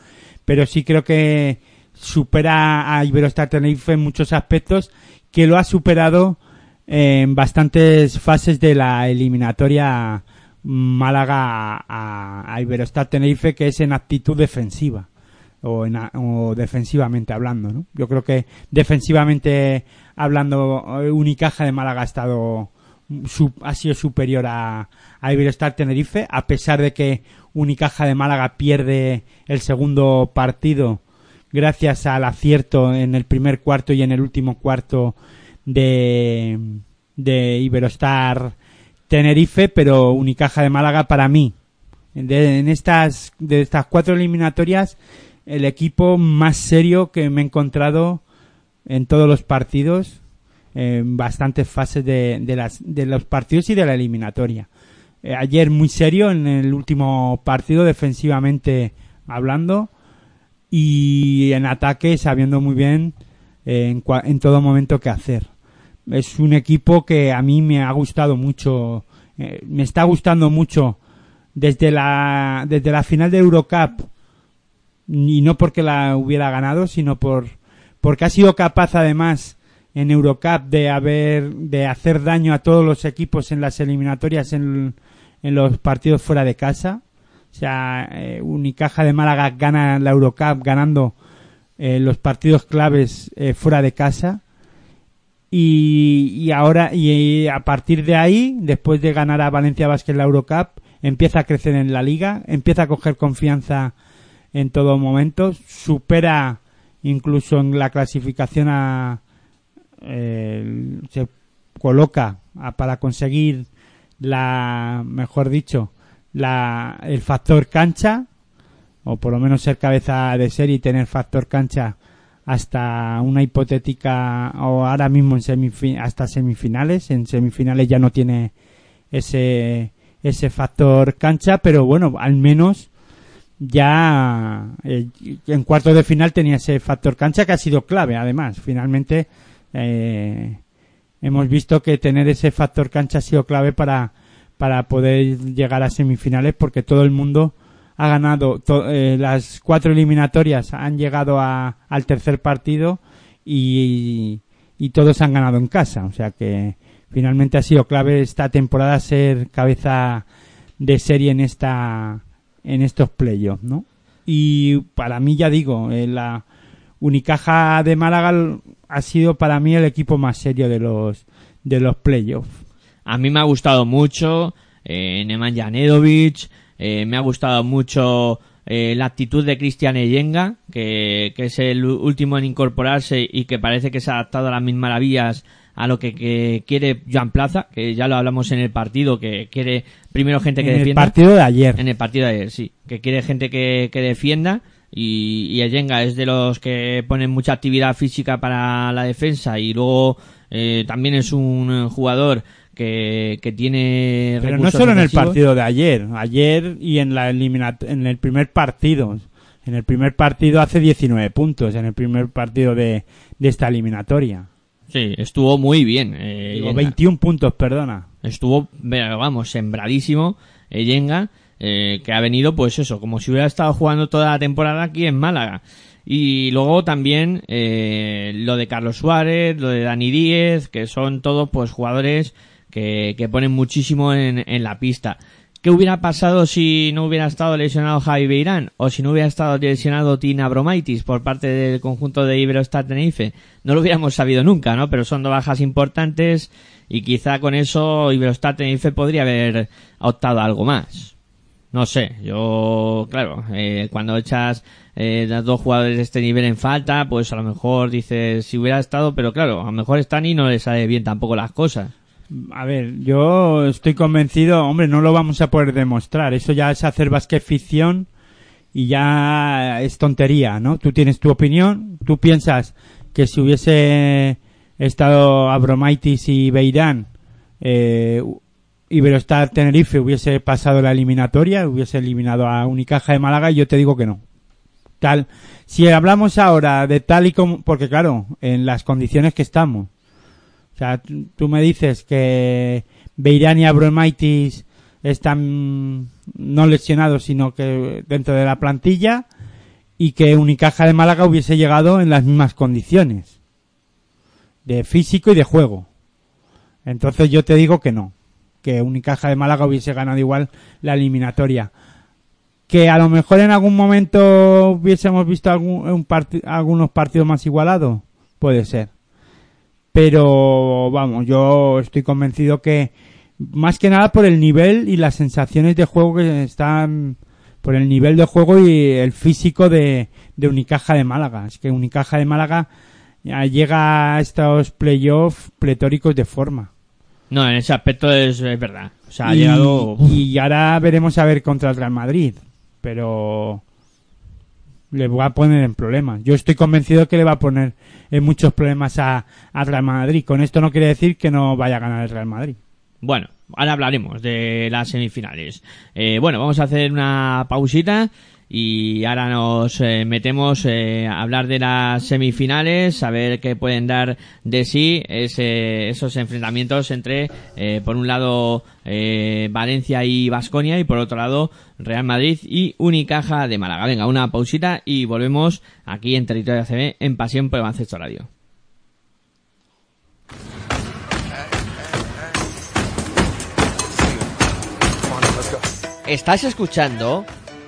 pero sí creo que supera a Iberostar Tenerife en muchos aspectos que lo ha superado en bastantes fases de la eliminatoria Málaga a, a Iberostar Tenerife que es en actitud defensiva o, en o defensivamente hablando ¿no? yo creo que defensivamente hablando eh, Unicaja de Málaga ha estado ha sido superior a, a Iberostar Tenerife a pesar de que Unicaja de Málaga pierde el segundo partido gracias al acierto en el primer cuarto y en el último cuarto de, de Iberostar Tenerife, pero Unicaja de Málaga para mí, de, en estas, de estas cuatro eliminatorias, el equipo más serio que me he encontrado en todos los partidos, en bastantes fases de, de, las, de los partidos y de la eliminatoria. Eh, ayer muy serio en el último partido, defensivamente hablando, y en ataque sabiendo muy bien eh, en, en todo momento qué hacer. Es un equipo que a mí me ha gustado mucho, eh, me está gustando mucho desde la, desde la final de Eurocup, y no porque la hubiera ganado, sino por, porque ha sido capaz además en Eurocup de haber, de hacer daño a todos los equipos en las eliminatorias en, en los partidos fuera de casa. O sea, eh, Unicaja de Málaga gana la Eurocup ganando eh, los partidos claves eh, fuera de casa. Y, y ahora, y a partir de ahí, después de ganar a Valencia Basket la Eurocup, empieza a crecer en la liga, empieza a coger confianza en todo momento, supera incluso en la clasificación a, eh, se coloca a- para conseguir la, mejor dicho, la, el factor cancha, o por lo menos ser cabeza de serie y tener factor cancha hasta una hipotética, o ahora mismo en semifi- hasta semifinales, en semifinales ya no tiene ese, ese factor cancha, pero bueno, al menos ya eh, en cuartos de final tenía ese factor cancha que ha sido clave además. Finalmente eh, hemos visto que tener ese factor cancha ha sido clave para para poder llegar a semifinales porque todo el mundo ha ganado. Eh, las cuatro eliminatorias han llegado a, al tercer partido y, y todos han ganado en casa. O sea que finalmente ha sido clave esta temporada ser cabeza de serie en esta en estos playoffs, ¿no? Y para mí ya digo, eh, la Unicaja de Málaga ha sido para mí el equipo más serio de los de los playoffs. A mí me ha gustado mucho eh, Neman Janedovic, eh, me ha gustado mucho eh, la actitud de Cristian Eyenga, que, que es el último en incorporarse y que parece que se ha adaptado a las mil maravillas a lo que, que quiere Joan Plaza, que ya lo hablamos en el partido, que quiere primero gente que en el defienda. partido de ayer. En el partido de ayer, sí. Que quiere gente que, que defienda. Y, y Eyenga es de los que ponen mucha actividad física para la defensa. Y luego eh, también es un jugador que, que tiene. Pero no solo en el partido de ayer, ayer y en la en el primer partido. En el primer partido hace 19 puntos, en el primer partido de, de esta eliminatoria. Sí, estuvo muy bien. eh, Digo, Eyenga. 21 puntos, perdona. Estuvo, vamos, sembradísimo Eyenga, eh, que ha venido, pues eso, como si hubiera estado jugando toda la temporada aquí en Málaga. Y luego también eh, lo de Carlos Suárez, lo de Dani Díez, que son todos pues jugadores que, que ponen muchísimo en, en la pista. ¿Qué hubiera pasado si no hubiera estado lesionado Javi Beirán o si no hubiera estado lesionado Tina Bromaitis por parte del conjunto de Iberostar Tenerife? No lo hubiéramos sabido nunca, ¿no? Pero son dos bajas importantes y quizá con eso Iberostar Tenerife podría haber optado algo más. No sé, yo, claro, eh, cuando echas eh, dos jugadores de este nivel en falta, pues a lo mejor dices si hubiera estado, pero claro, a lo mejor están y no le sale bien tampoco las cosas. A ver, yo estoy convencido, hombre, no lo vamos a poder demostrar. Eso ya es hacer basque ficción y ya es tontería, ¿no? Tú tienes tu opinión, tú piensas que si hubiese estado Abromaitis y Beirán, eh, Iberostar Tenerife hubiese pasado la eliminatoria, hubiese eliminado a Unicaja de Málaga y yo te digo que no. Tal, si hablamos ahora de tal y como, porque claro, en las condiciones que estamos, o sea, tú me dices que Beirán y Abromaitis están no lesionados, sino que dentro de la plantilla y que Unicaja de Málaga hubiese llegado en las mismas condiciones de físico y de juego. Entonces yo te digo que no, que Unicaja de Málaga hubiese ganado igual la eliminatoria. Que a lo mejor en algún momento hubiésemos visto algún, algunos partidos más igualados, puede ser pero vamos, yo estoy convencido que más que nada por el nivel y las sensaciones de juego que están por el nivel de juego y el físico de, de Unicaja de Málaga. Es que Unicaja de Málaga llega a estos playoffs pletóricos de forma. No, en ese aspecto es, es verdad. O sea, ha y, llegado... y ahora veremos a ver contra el Real Madrid, pero le va a poner en problemas. Yo estoy convencido que le va a poner en muchos problemas a, al Real Madrid. Con esto no quiere decir que no vaya a ganar el Real Madrid. Bueno, ahora hablaremos de las semifinales. Eh, bueno, vamos a hacer una pausita y ahora nos eh, metemos eh, a hablar de las semifinales, a ver qué pueden dar de sí esos enfrentamientos entre, eh, por un lado, Valencia y Vasconia y por otro lado, Real Madrid y Unicaja de Málaga. Venga, una pausita y volvemos aquí en Territorio ACB en Pasión por el Baloncesto Radio. Estás escuchando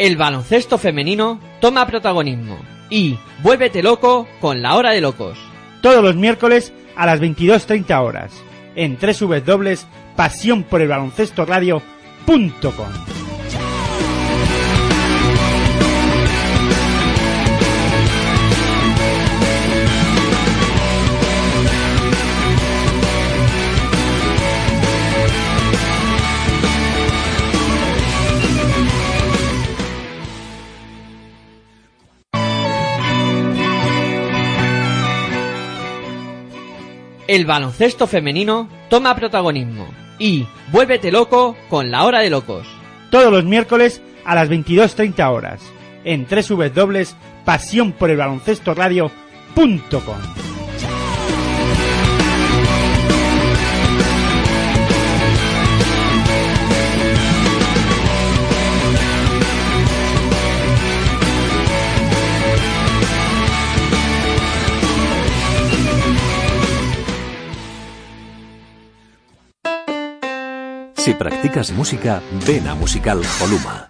El baloncesto femenino toma protagonismo. Y vuélvete loco con la hora de locos. Todos los miércoles a las 22.30 horas. En www el baloncesto femenino toma protagonismo y vuélvete loco con la hora de locos. Todos los miércoles a las 22.30 horas en pasión practicas música, ven a Musical Holuma.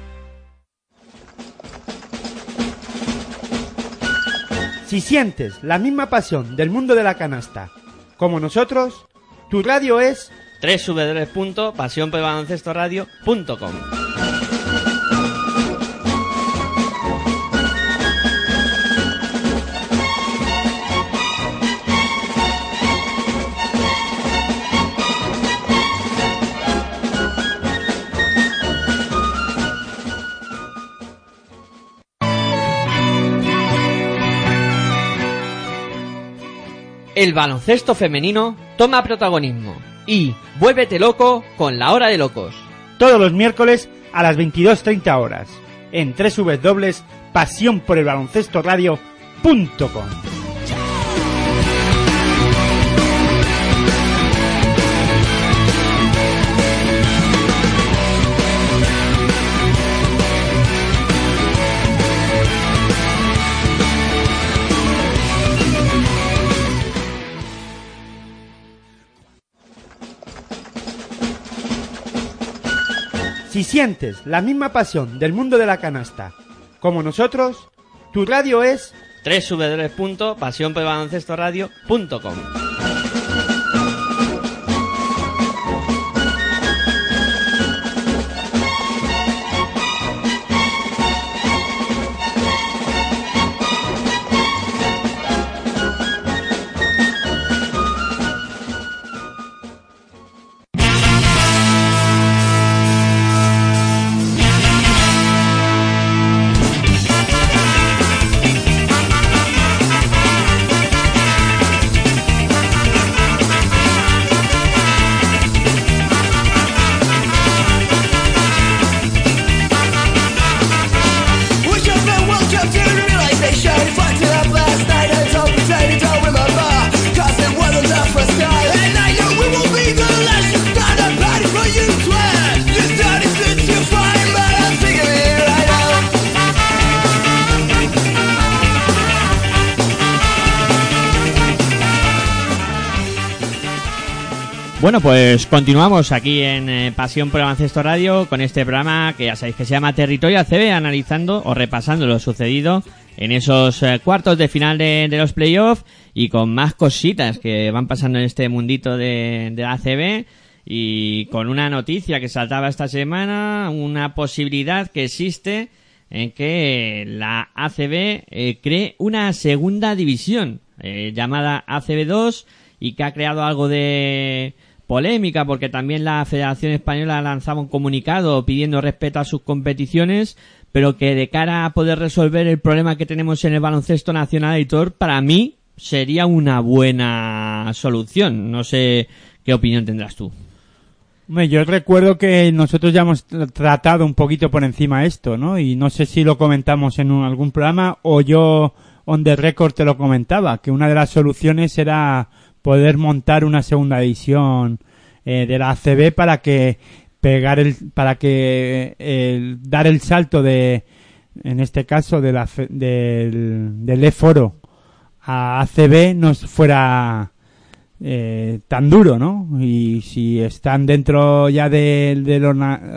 Si sientes la misma pasión del mundo de la canasta. Como nosotros, tu radio es www.pasionpelbaloncestoradio.com El baloncesto femenino toma protagonismo y vuélvete loco con la hora de locos. Todos los miércoles a las 22.30 horas en pasión Si sientes la misma pasión del mundo de la canasta como nosotros, tu radio es www.pasionpelbaloncestoradio.com Bueno, pues continuamos aquí en eh, Pasión por el Radio con este programa que ya sabéis que se llama Territorio ACB, analizando o repasando lo sucedido en esos eh, cuartos de final de, los playoffs y con más cositas que van pasando en este mundito de, de la ACB y con una noticia que saltaba esta semana, una posibilidad que existe en que la ACB eh, cree una segunda división llamada ACB2 y que ha creado algo de polémica porque también la Federación Española lanzaba un comunicado pidiendo respeto a sus competiciones, pero que de cara a poder resolver el problema que tenemos en el baloncesto nacional, editor, para mí sería una buena solución. No sé qué opinión tendrás tú. Yo recuerdo que nosotros ya hemos tratado un poquito por encima esto, ¿no? Y no sé si lo comentamos en algún programa o yo on the record te lo comentaba, que una de las soluciones era poder montar una segunda edición eh, de la ACB para que pegar el para que el, dar el salto de en este caso de la, del, del E-Foro a ACB no fuera eh, tan duro, ¿no? Y si están dentro ya de, de, lo,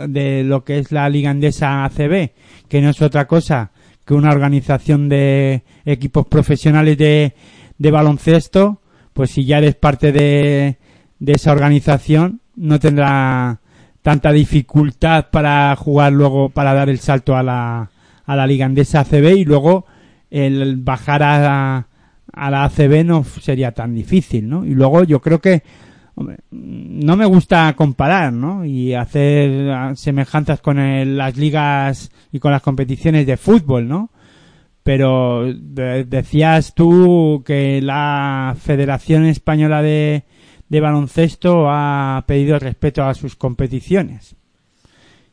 de lo que es la Liga Andesa ACB, que no es otra cosa que una organización de equipos profesionales de, de baloncesto, pues si ya eres parte de, de esa organización, no tendrá tanta dificultad para jugar luego, para dar el salto a la, a la Liga Andesa ACB y luego el bajar a, a la ACB no sería tan difícil, ¿no? Y luego yo creo que hombre, no me gusta comparar, ¿no? Y hacer semejanzas con el- las ligas y con las competiciones de fútbol, ¿no? Pero de- decías tú que la Federación Española de, Baloncesto ha pedido respeto a sus competiciones.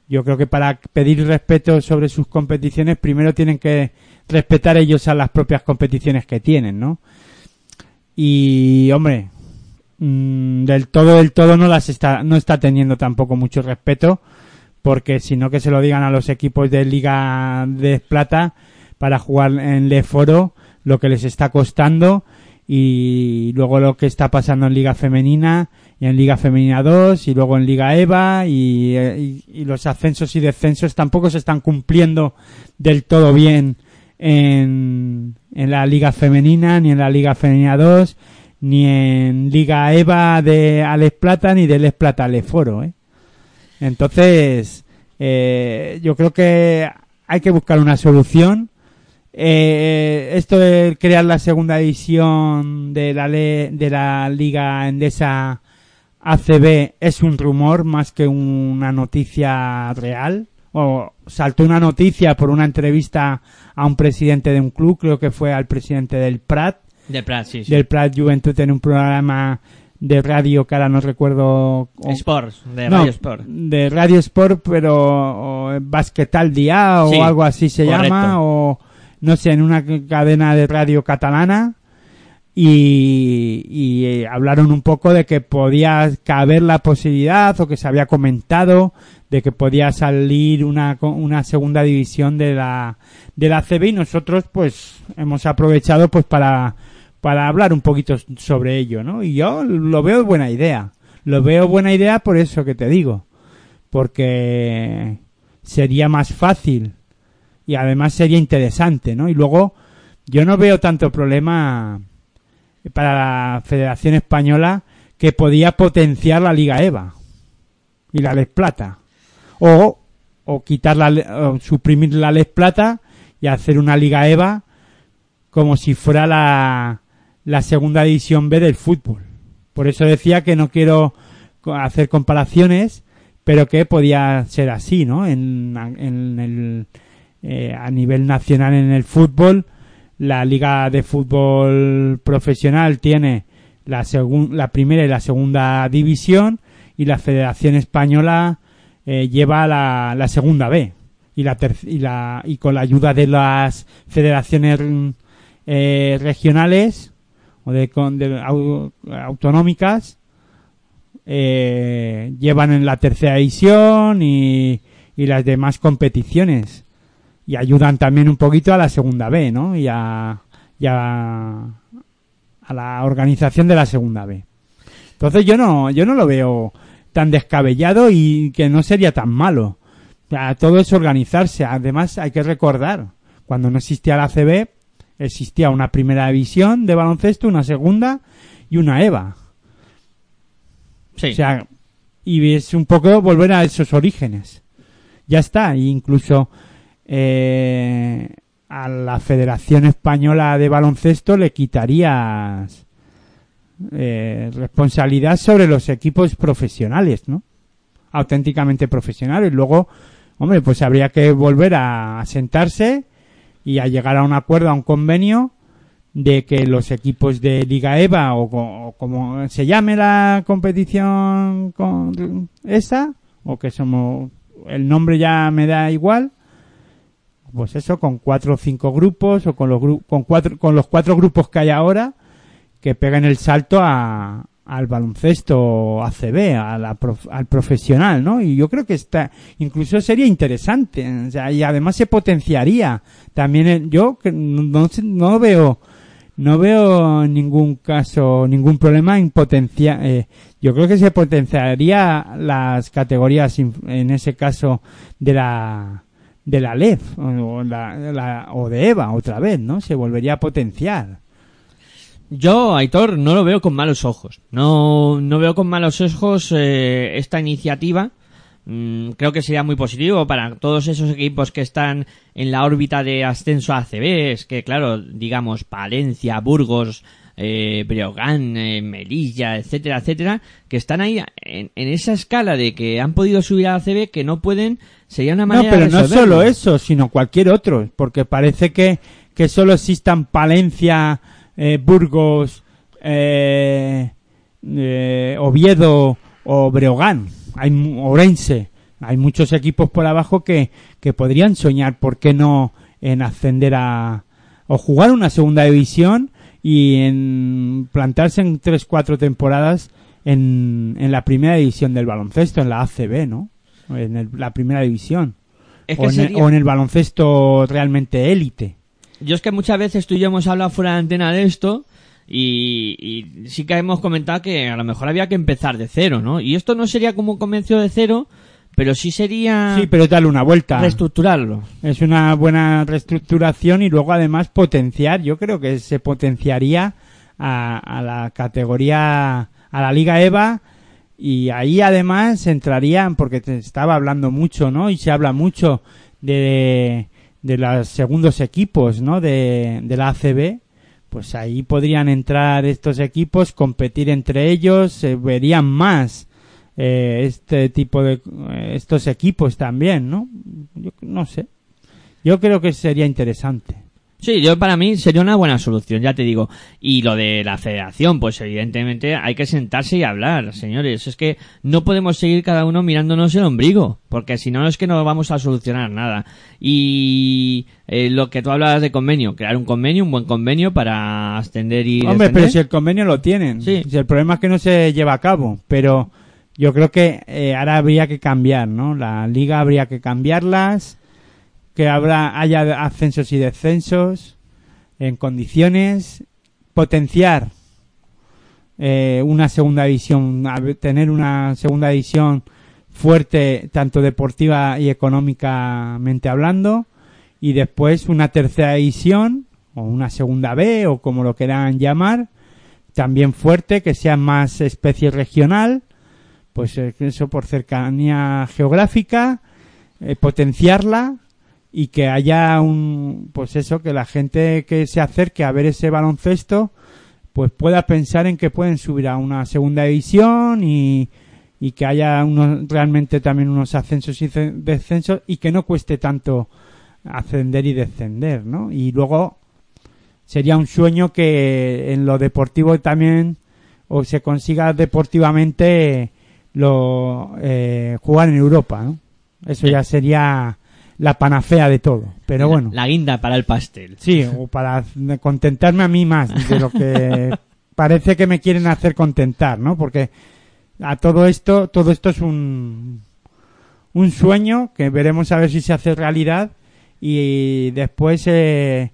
Yo creo que para pedir respeto sobre sus competiciones primero tienen que respetar ellos a las propias competiciones que tienen, ¿no? Y, hombre, mm, del todo, del todo no las está, no está teniendo tampoco mucho respeto, porque si no que se lo digan a los equipos de Liga de Plata para jugar en Le Foro, lo que les está costando y luego lo que está pasando en Liga Femenina y en Liga Femenina 2 y luego en Liga EVA y, los ascensos y descensos tampoco se están cumpliendo del todo bien en, en la Liga Femenina ni en la Liga Femenina 2 ni en Liga EVA de Alex Plata ni de Alex Plata Le Foro, ¿eh? Entonces, eh, yo creo que hay que buscar una solución. Eh, esto de crear la segunda división de la, le- de la Liga Endesa ACB es un rumor más que una noticia real. O saltó una noticia por una entrevista a un presidente de un club, creo que fue al presidente del Prat, De Prat, sí, sí. del Prat Juventud en un programa de radio que ahora no recuerdo. o- Sports, de no, Radio Sport. de Radio Sport, pero o, Basquet al Día o Sí, algo así se correcto. llama, o no sé, en una cadena de radio catalana. Y, y, eh, hablaron un poco de que podía caber la posibilidad o que se había comentado de que podía salir una, una segunda división de la, de la CB y nosotros pues hemos aprovechado pues para, para hablar un poquito sobre ello, ¿no? Y yo lo veo buena idea. Lo veo buena idea por eso que te digo. Porque sería más fácil y además sería interesante, ¿no? Y luego yo no veo tanto problema para la Federación Española que podía potenciar la Liga EVA y la Les Plata. O, o quitar la, o suprimir la Les Plata y hacer una Liga EVA como si fuera la, la segunda división B del fútbol. Por eso decía que no quiero hacer comparaciones, pero que podía ser así, ¿no? En, en el, eh, a nivel nacional en el fútbol, la Liga de Fútbol Profesional tiene la, la primera y la segunda división y la Federación Española eh, lleva la, la segunda B y la, y y con la ayuda de las federaciones eh, regionales o de, con- de au- autonómicas eh, llevan en la tercera división y, y las demás competiciones y ayudan también un poquito a la segunda B, ¿no? Y a, y a, a la organización de la segunda B. Entonces yo no, yo no lo veo tan descabellado y que no sería tan malo. O sea, todo es organizarse. Además hay que recordar, cuando no existía la CB, existía una primera división de baloncesto, una segunda y una EVA. Sí. O sea, y es un poco volver a esos orígenes. Ya está, e incluso eh, a la Federación Española de Baloncesto le quitarías eh, responsabilidad sobre los equipos profesionales, ¿no? Auténticamente profesionales. Luego, hombre, pues habría que volver a sentarse y a llegar a un acuerdo, a un convenio de que los equipos de Liga EVA o, co- o como se llame la competición con esa o que somos el nombre ya me da igual pues eso con cuatro o cinco grupos o con los gru- con cuatro con los cuatro grupos que hay ahora que peguen el salto a, al baloncesto ACB, a la prof- al profesional, ¿no? Y yo creo que está, incluso sería interesante, o sea, y además se potenciaría. También el- yo no, no veo, no veo ningún caso, ningún problema en potenciar, eh, yo creo que se potenciaría las categorías, en ese caso, de la, de la LEF, o, la- o de EVA otra vez, ¿no? Se volvería a potenciar. Yo, Aitor, no lo veo con malos ojos. No, no veo con malos ojos eh, esta iniciativa. Mm, creo que sería muy positivo para todos esos equipos que están en la órbita de ascenso a ACB. Es que, claro, digamos, Palencia, Burgos, eh, eh, Melilla, etcétera, etcétera, que están ahí en, en esa escala de que han podido subir a ACB que no pueden, sería una No, pero de no solo eso, sino cualquier otro, porque parece que, que solo existan Palencia, eh, Burgos, eh, eh, Oviedo o Breogán, hay Orense, hay muchos equipos por abajo que, que podrían soñar, ¿por qué no?, en ascender a, o jugar una segunda división y en plantarse en tres, cuatro temporadas en, en la primera división del baloncesto, en la ACB, ¿no? En el- la primera división. Es o, en el, sería- o en el baloncesto realmente élite. Yo es que muchas veces tú y yo hemos hablado fuera de antena de esto y, y sí que hemos comentado que a lo mejor había que empezar de cero, ¿no? Y esto no sería como un comienzo de cero, pero sí sería Sí, pero darle una vuelta. reestructurarlo. Es una buena reestructuración y luego además potenciar, yo creo que se potenciaría a, a la categoría, a la Liga EVA y ahí además entrarían, porque te estaba hablando mucho, ¿no? Y se habla mucho de, de los segundos equipos, ¿no? De, de la ACB. Pues ahí podrían entrar estos equipos, competir entre ellos, se verían más eh, este tipo de eh, estos equipos también, ¿no? Yo no sé. Yo creo que sería interesante. Sí, yo para mí sería una buena solución, ya te digo. Y lo de la federación, pues evidentemente hay que sentarse y hablar, señores. Es que no podemos seguir cada uno mirándonos el ombligo, porque si no es que no vamos a solucionar nada. Y eh, lo que tú hablabas de convenio, crear un convenio, un buen convenio para ascender y Hombre, descender. pero si el convenio lo tienen. Sí. Si el problema es que no se lleva a cabo. Pero yo creo que eh, ahora habría que cambiar, ¿no? La liga habría que cambiarlas. Que habrá, haya ascensos y descensos en condiciones. Potenciar eh, una segunda división, tener una segunda división fuerte, tanto deportiva y económicamente hablando. Y después una tercera división, o una segunda B, o como lo quieran llamar, también fuerte, que sea más especie regional, pues eh, eso por cercanía geográfica, eh, potenciarla y que haya un, pues eso, que la gente que se acerque a ver ese baloncesto, pues pueda pensar en que pueden subir a una segunda división y, y que haya unos, realmente también unos ascensos y ce- descensos y que no cueste tanto ascender y descender, ¿no? Y luego sería un sueño que en lo deportivo también o se consiga deportivamente lo eh, jugar en Europa, ¿no? Eso ya sería la panacea de todo. Pero bueno, La guinda para el pastel. sí, o para contentarme a mí más de lo que parece que me quieren hacer contentar, ¿no? Porque a todo esto, todo esto es un un sueño que veremos a ver si se hace realidad y después eh,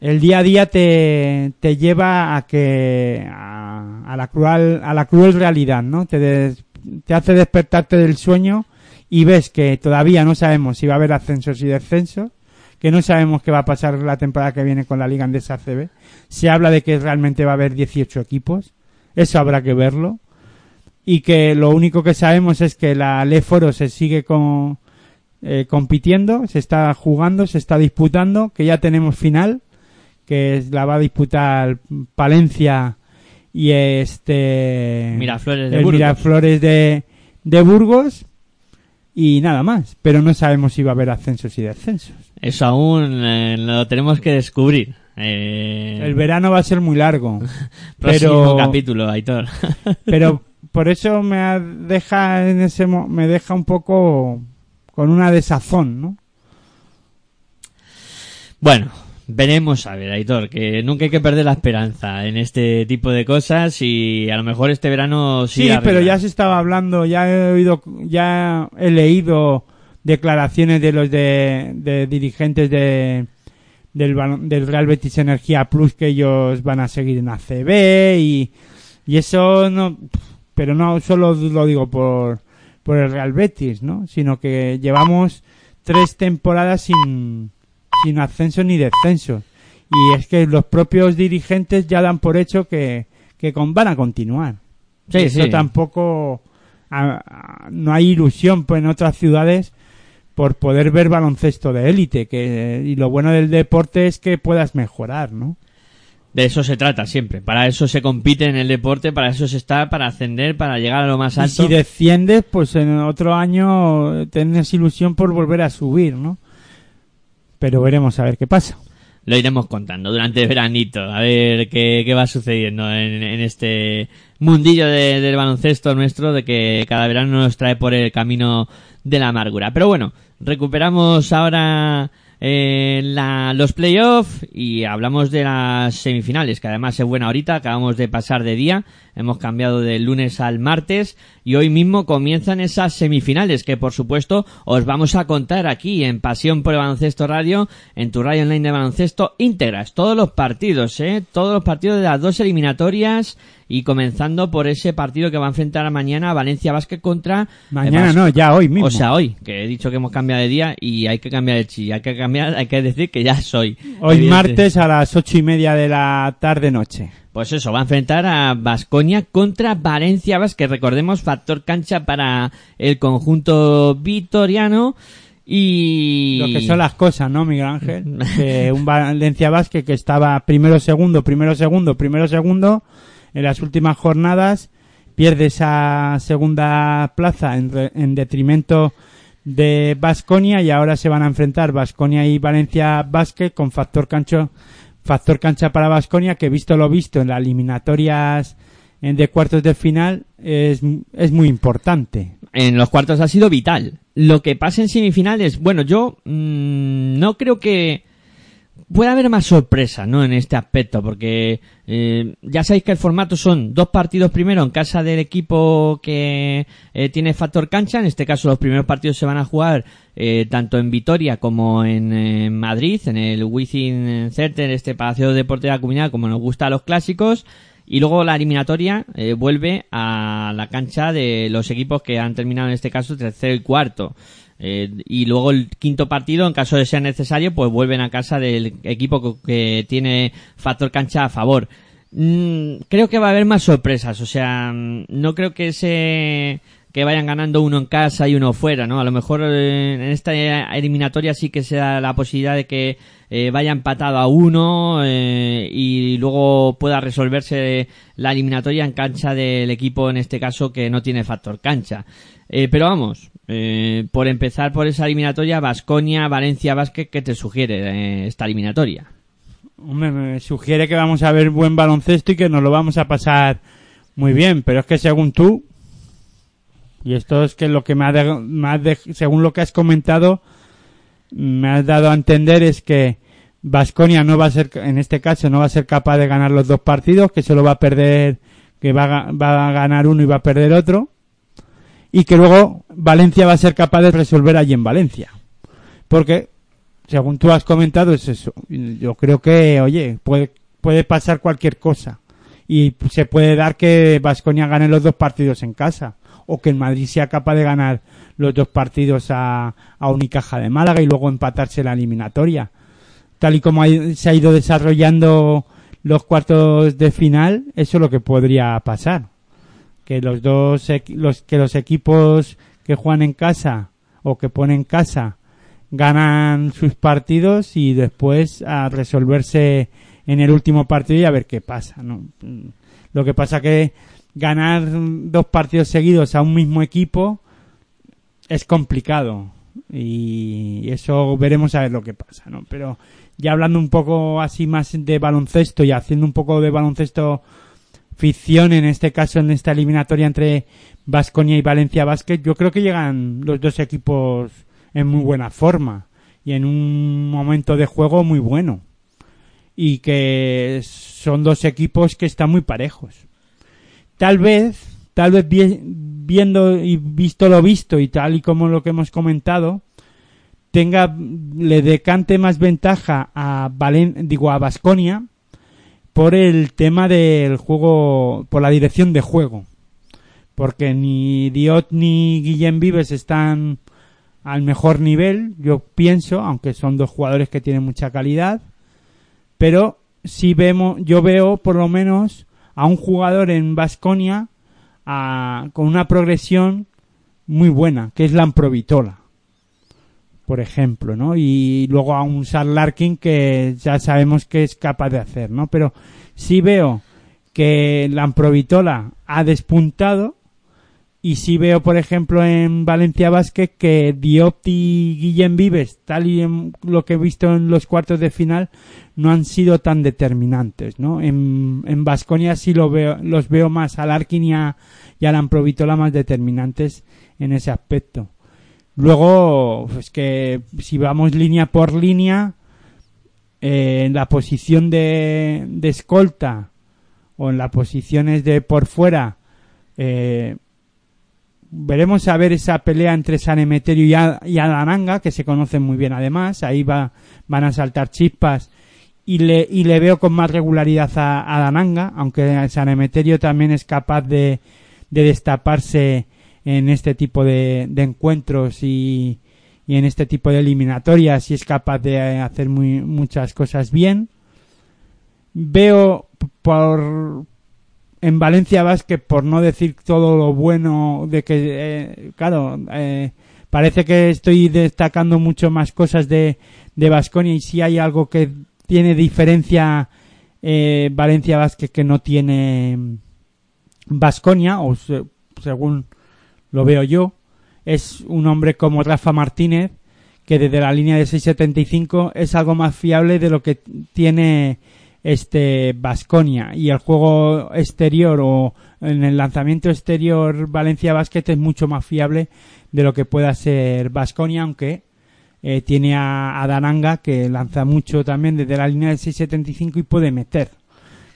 el día a día te, te lleva a que a, a la cruel a la cruel realidad no te des- te hace despertarte del sueño y ves que todavía no sabemos si va a haber ascensos y descensos que no sabemos qué va a pasar la temporada que viene con la Liga Andesa CB se habla de que realmente va a haber 18 equipos eso habrá que verlo y que lo único que sabemos es que la Leforo se sigue con, eh, compitiendo, se está jugando, se está disputando, que ya tenemos final, que es- la va a disputar Palencia y este Miraflores de el Burgos. Miraflores de, de Burgos y nada más, pero no sabemos si va a haber ascensos y descensos. Eso aún eh, lo tenemos que descubrir. Eh, El verano va a ser muy largo, próximo pero capítulo, Aitor. pero por eso me deja en ese mo- me deja un poco con una desazón, ¿no? Bueno, veremos a ver, Aitor, que nunca hay que perder la esperanza en este tipo de cosas y a lo mejor este verano sí. Sí, pero ya se estaba hablando, ya he oído, ya he leído declaraciones de los de, de dirigentes de del Real Betis Energía Plus que ellos van a seguir en ACB y, y eso no, pero no solo lo digo por, por el Real Betis, ¿no? Sino que llevamos tres temporadas sin, sin ascenso ni descenso Y es que los propios dirigentes ya dan por hecho que, que con, van a continuar. Sí, Eso sí. tampoco a- a- no hay ilusión pues, en otras ciudades por poder ver baloncesto de élite que y lo bueno del deporte es que puedas mejorar no De eso se trata siempre. Para eso se compite en el deporte, para eso se está, para ascender, para llegar a lo más y alto. si desciendes pues en otro año tienes ilusión por volver a subir no pero veremos a ver qué pasa Lo iremos contando durante el veranito, a ver qué, qué va sucediendo en, en este mundillo de- del baloncesto nuestro, de que cada verano nos trae por el camino de la amargura. Pero bueno, recuperamos ahora eh, la- los playoffs y hablamos de las semifinales, que además es buena ahorita, acabamos de pasar de día, hemos cambiado del lunes al martes y hoy mismo comienzan esas semifinales que por supuesto os vamos a contar aquí en Pasión por el Baloncesto Radio, en tu radio online de baloncesto íntegras, todos los partidos, eh, todos los partidos de las dos eliminatorias y comenzando por ese partido que va a enfrentar mañana Valencia Basket contra mañana eh, no ya hoy mismo o sea, hoy, que he dicho que hemos cambiado de día y hay que cambiar el chi, hay que cambiar, hay que decir que ya soy. hoy Evidente. martes a las ocho y media de la tarde noche Pues eso, va a enfrentar a Vasconia contra Valencia Basket. Recordemos, factor cancha para el conjunto vitoriano. Y. lo que son las cosas, ¿no, Miguel Ángel? Que un Valencia Basket que estaba primero, segundo, primero, segundo, primero, segundo, en las últimas jornadas, pierde esa segunda plaza en, re- en detrimento de Vasconia y ahora se van a enfrentar Vasconia y Valencia Basket con factor cancho, factor cancha para Vasconia que visto lo visto en las eliminatorias en de cuartos de final es, es muy importante. en los cuartos ha sido vital. Lo que pasa en semifinales, bueno, yo mm, no creo que pueda haber más sorpresa, ¿no? En este aspecto, porque eh, ya sabéis que el formato son dos partidos primero en casa del equipo que eh, tiene factor cancha. En este caso, los primeros partidos se van a jugar eh, tanto en Vitoria como en, eh, Madrid, en el Within Center, este Palacio de Deporte de la Comunidad, como nos gusta a los clásicos. Y luego la eliminatoria eh, vuelve a la cancha de los equipos que han terminado en este caso tercero y cuarto. Eh, y luego el quinto partido, en caso de ser necesario, pues vuelven a casa del equipo que, tiene factor cancha a favor. Mm, creo que va a haber más sorpresas, o sea, mm, no creo que se que vayan ganando uno en casa y uno fuera, ¿no? A lo mejor eh, en esta eliminatoria sí que se da la posibilidad de que eh, vaya empatado a uno eh, y luego pueda resolverse la eliminatoria en cancha del equipo, en este caso, que no tiene factor cancha. Eh, pero vamos, eh, por empezar por esa eliminatoria, Vasconia, Valencia, Vázquez, ¿qué te sugiere eh, esta eliminatoria? Hombre, me sugiere que vamos a ver buen baloncesto y que nos lo vamos a pasar muy bien, pero es que según tú, y esto es que lo que me ha, según lo que has comentado, me has dado a entender es que Vasconia no va a ser, en este caso, no va a ser capaz de ganar los dos partidos, que solo va a perder, que va va a ganar uno y va a perder otro, y que luego Valencia va a ser capaz de resolver allí en Valencia. Porque según tú has comentado, es eso. Yo creo que, oye, puede, pasar cualquier cosa. Y se puede dar que Vasconia gane los dos partidos en casa. O que el Madrid sea capaz de ganar los dos partidos a, a Unicaja de Málaga y luego empatarse la eliminatoria. Tal y como se ha ido desarrollando los cuartos de final, eso es lo que podría pasar. Que los dos, los, que los equipos que juegan en casa o que ponen casa ganan sus partidos y después a resolverse en el último partido y a ver qué pasa, ¿no? Lo que pasa que ganar dos partidos seguidos a un mismo equipo es complicado y eso veremos a ver lo que pasa, ¿no? Pero ya hablando un poco así más de baloncesto y haciendo un poco de baloncesto ficción en este caso en esta eliminatoria entre Vasconia y Valencia Basket, yo creo que llegan los dos equipos en muy buena forma y en un momento de juego muy bueno y que son dos equipos que están muy parejos. Tal vez, tal vez vi- viendo y visto lo visto y tal y como lo que hemos comentado, tenga le decante más ventaja a Valen, digo a Vasconia por el tema del juego, por la dirección de juego. Porque ni Diot ni Guillem Vives están al mejor nivel, yo pienso, aunque son dos jugadores que tienen mucha calidad. pero sí vemos, yo veo por lo menos a un jugador en Vasconia con una progresión muy buena, que es la Amprovitola, por ejemplo, ¿no? Y luego a un Sar Larkin que ya sabemos que es capaz de hacer, ¿no? Pero sí veo que la Amprovitola ha despuntado y sí veo, por ejemplo, en Valencia Vázquez que Diop y Guillem Vives, tal y en lo que he visto en los cuartos de final, no han sido tan determinantes, ¿no? En, en Vasconia sí lo veo, los veo más a Larkin y a, y a Amprovitola más determinantes en ese aspecto. Luego, pues que si vamos línea por línea, eh, en la posición de, de escolta o en las posiciones de por fuera, eh, veremos a ver esa pelea entre San Emeterio y, Adananga, que se conocen muy bien además. Ahí va, van a saltar chispas y le, y le veo con más regularidad a, Adananga, aunque San Emeterio también es capaz de, de destaparse en este tipo de, encuentros y, y, en este tipo de eliminatorias y es capaz de hacer muy, muchas cosas bien. Veo por, en Valencia Basket, por no decir todo lo bueno de que, eh, claro, eh, parece que estoy destacando mucho más cosas de, de Basconia y si hay algo que tiene diferencia eh, Valencia Basket que no tiene Basconia, o según lo veo yo, es un hombre como Rafa Martínez, que desde la línea de 6.75 es algo más fiable de lo que tiene este Basconia. Y el juego exterior o en el lanzamiento exterior Valencia Basket es mucho más fiable de lo que pueda ser Basconia aunque eh, tiene a, Dananga que lanza mucho también desde la línea de 6.75 y puede meter.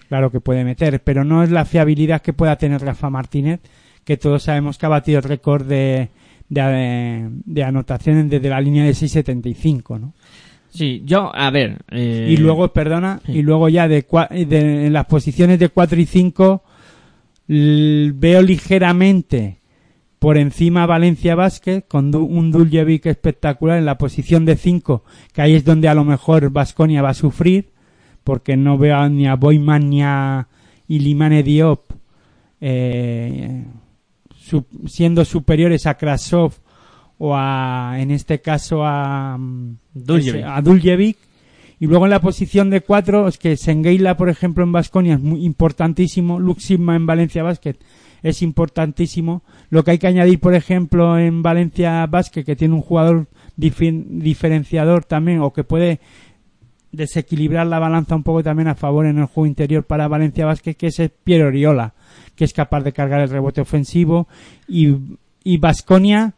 Claro que puede meter pero no es la fiabilidad que pueda tener Rafa Martínez que todos sabemos que ha batido el récord de, de, de anotaciones desde la línea de 6.75 ¿no? Sí, yo, a ver. Eh, y luego, perdona, y luego ya de, de, en las posiciones de 4 y 5 veo ligeramente por encima Valencia Vázquez con un Duljevic espectacular en la posición de 5, que ahí es donde a lo mejor Vasconia va a sufrir, porque no veo ni a Boyman ni a Ilimane Diop eh, siendo superiores a Krasov o a, en este caso a mm, Duljevic. Y luego en la posición de cuatro, es que Sengeila, por ejemplo, en Vasconia es muy importantísimo. Luxima en Valencia Basket es importantísimo. Lo que hay que añadir, por ejemplo, en Valencia Basket, que tiene un jugador diferenciador también, o que puede desequilibrar la balanza un poco también a favor en el juego interior para Valencia Basket, que es Piero Oriola, que es capaz de cargar el rebote ofensivo. Y, y Vasconia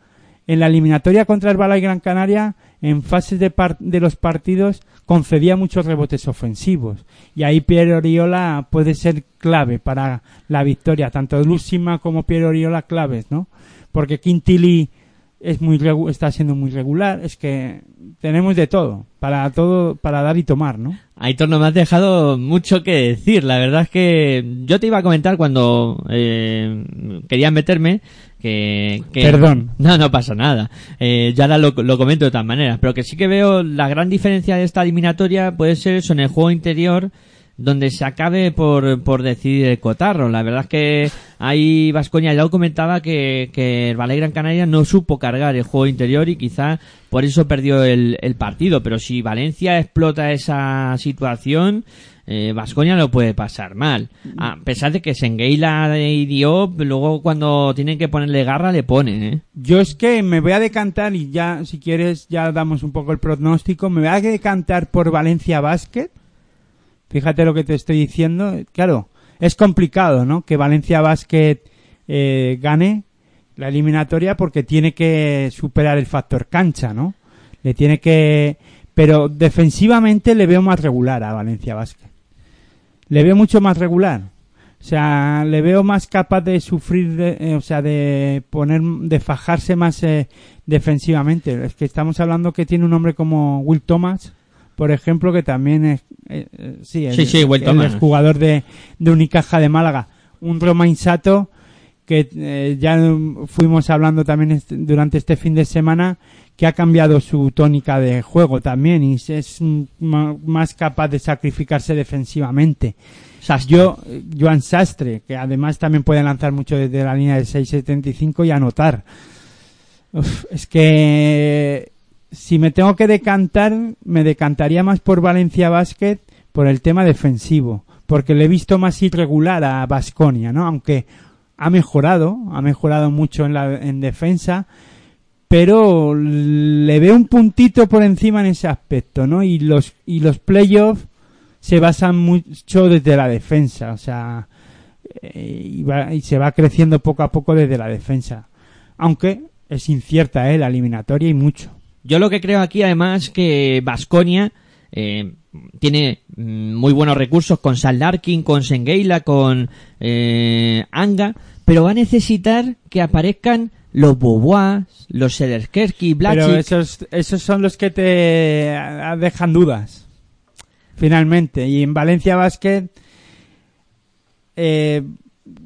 en la eliminatoria contra el Balay Gran Canaria, en fases de, de, los partidos, concedía muchos rebotes ofensivos. Y ahí Pierre Oriola puede ser clave para la victoria, tanto Lusima como Pierre Oriola claves, ¿no? Porque Quintili es muy está siendo muy regular, es que tenemos de todo, para todo, para dar y tomar, ¿no? Aitor, no me has dejado mucho que decir. La verdad es que yo te iba a comentar cuando eh, quería meterme que, Perdón. No, no pasa nada. Eh, ya lo, lo, comento de todas maneras. Pero que sí que veo la gran diferencia de esta eliminatoria puede ser eso en el juego interior donde se acabe por, por decidir el cotarro. La verdad es que ahí Vascoña ya lo comentaba que, que el Valle Gran Canaria no supo cargar el juego interior y quizá por eso perdió el, el partido. Pero si Valencia explota esa situación, eh, Vasconia lo puede pasar mal. A pesar de que Sengueila y Diop, luego cuando tienen que ponerle garra, le ponen, ¿eh? Yo es que me voy a decantar, y ya, si quieres, ya damos un poco el pronóstico, me voy a decantar por Valencia Basket. Fíjate lo que te estoy diciendo. Claro, es complicado, ¿no? Que Valencia Basket eh, gane la eliminatoria porque tiene que superar el factor cancha, ¿no? Le tiene que... Pero defensivamente le veo más regular a Valencia Basket le veo mucho más regular. O sea, le veo más capaz de sufrir, eh, o sea, de poner, de fajarse más eh, defensivamente. Es que estamos hablando que tiene un hombre como Will Thomas, por ejemplo, que también es, eh, sí, sí, sí, Will jugador de, de Unicaja de Málaga. Un Romain Sato que eh, ya fuimos hablando también este- durante este fin de semana que ha cambiado su tónica de juego también y es más capaz de sacrificarse defensivamente. Sastre. Yo, eh, Joan Sastre, que además también puede lanzar mucho desde la línea de 6.75 y anotar. Uf, es que si me tengo que decantar, me decantaría más por Valencia Basket por el tema defensivo, porque le he visto más irregular a Basconia, ¿no? Aunque ha mejorado, ha mejorado mucho en la en defensa, pero le veo un puntito por encima en ese aspecto, ¿no? Y los y los playoffs se basan mucho desde la defensa, o sea, eh, y, va- y se va creciendo poco a poco desde la defensa, aunque es incierta, ¿eh? La eliminatoria y mucho. Yo lo que creo aquí, además, que Vasconia tiene mm, muy buenos recursos con Sal Larkin, con Sengeila, con eh, Anga, pero va a necesitar que aparezcan los Bobois, los Sederskerski, Pero Blachic. esos, esos son los que te ah, dejan dudas. Finalmente. Y en Valencia Basket eh,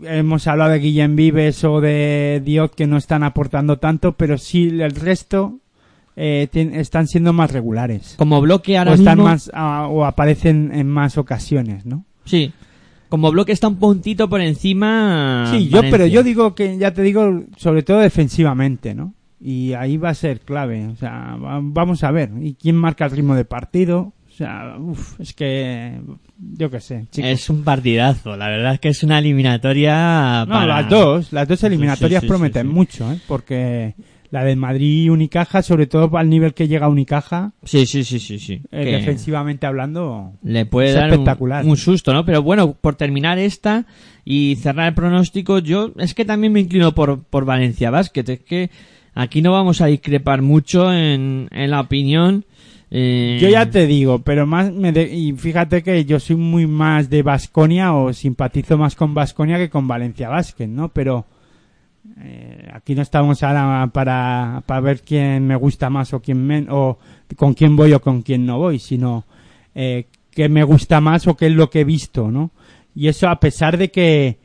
hemos hablado de Guillem Vives o de Diot que no están aportando tanto, pero sí el resto eh, están siendo más regulares. Como bloque ahora O están mismo, más ah, o aparecen en más ocasiones, ¿no? sí, como bloque está un puntito por encima. Sí, yo, pero yo digo que, ya te digo, sobre todo defensivamente, ¿no? Y ahí va a ser clave, o sea, va- vamos a ver. ¿Y quién marca el ritmo de partido? O sea, uf, es que, yo qué sé, chicos. Es un partidazo, la verdad es que es una eliminatoria. No, las dos, las dos eliminatorias Sí, sí, sí, prometen mucho, ¿eh? Porque la del Madrid y Unicaja, sobre todo al nivel que llega Unicaja, Sí, sí, sí, sí. sí. eh, que- defensivamente hablando, Le puede Es dar un- espectacular. Un, susto, ¿no? Pero bueno, por terminar esta y cerrar el pronóstico, yo es que también me inclino por, por Valencia Basket. Es que aquí no vamos a discrepar mucho en, en la opinión. eh, Yo ya te digo, pero más me de- y fíjate que yo soy muy más de Vasconia o simpatizo más con Vasconia que con Valencia Basket, ¿no? Pero eh, aquí no estamos ahora para, para ver quién me gusta más o quién men o con quién voy o con quién no voy, sino eh, qué me gusta más o qué es lo que he visto, ¿no? Y eso a pesar de que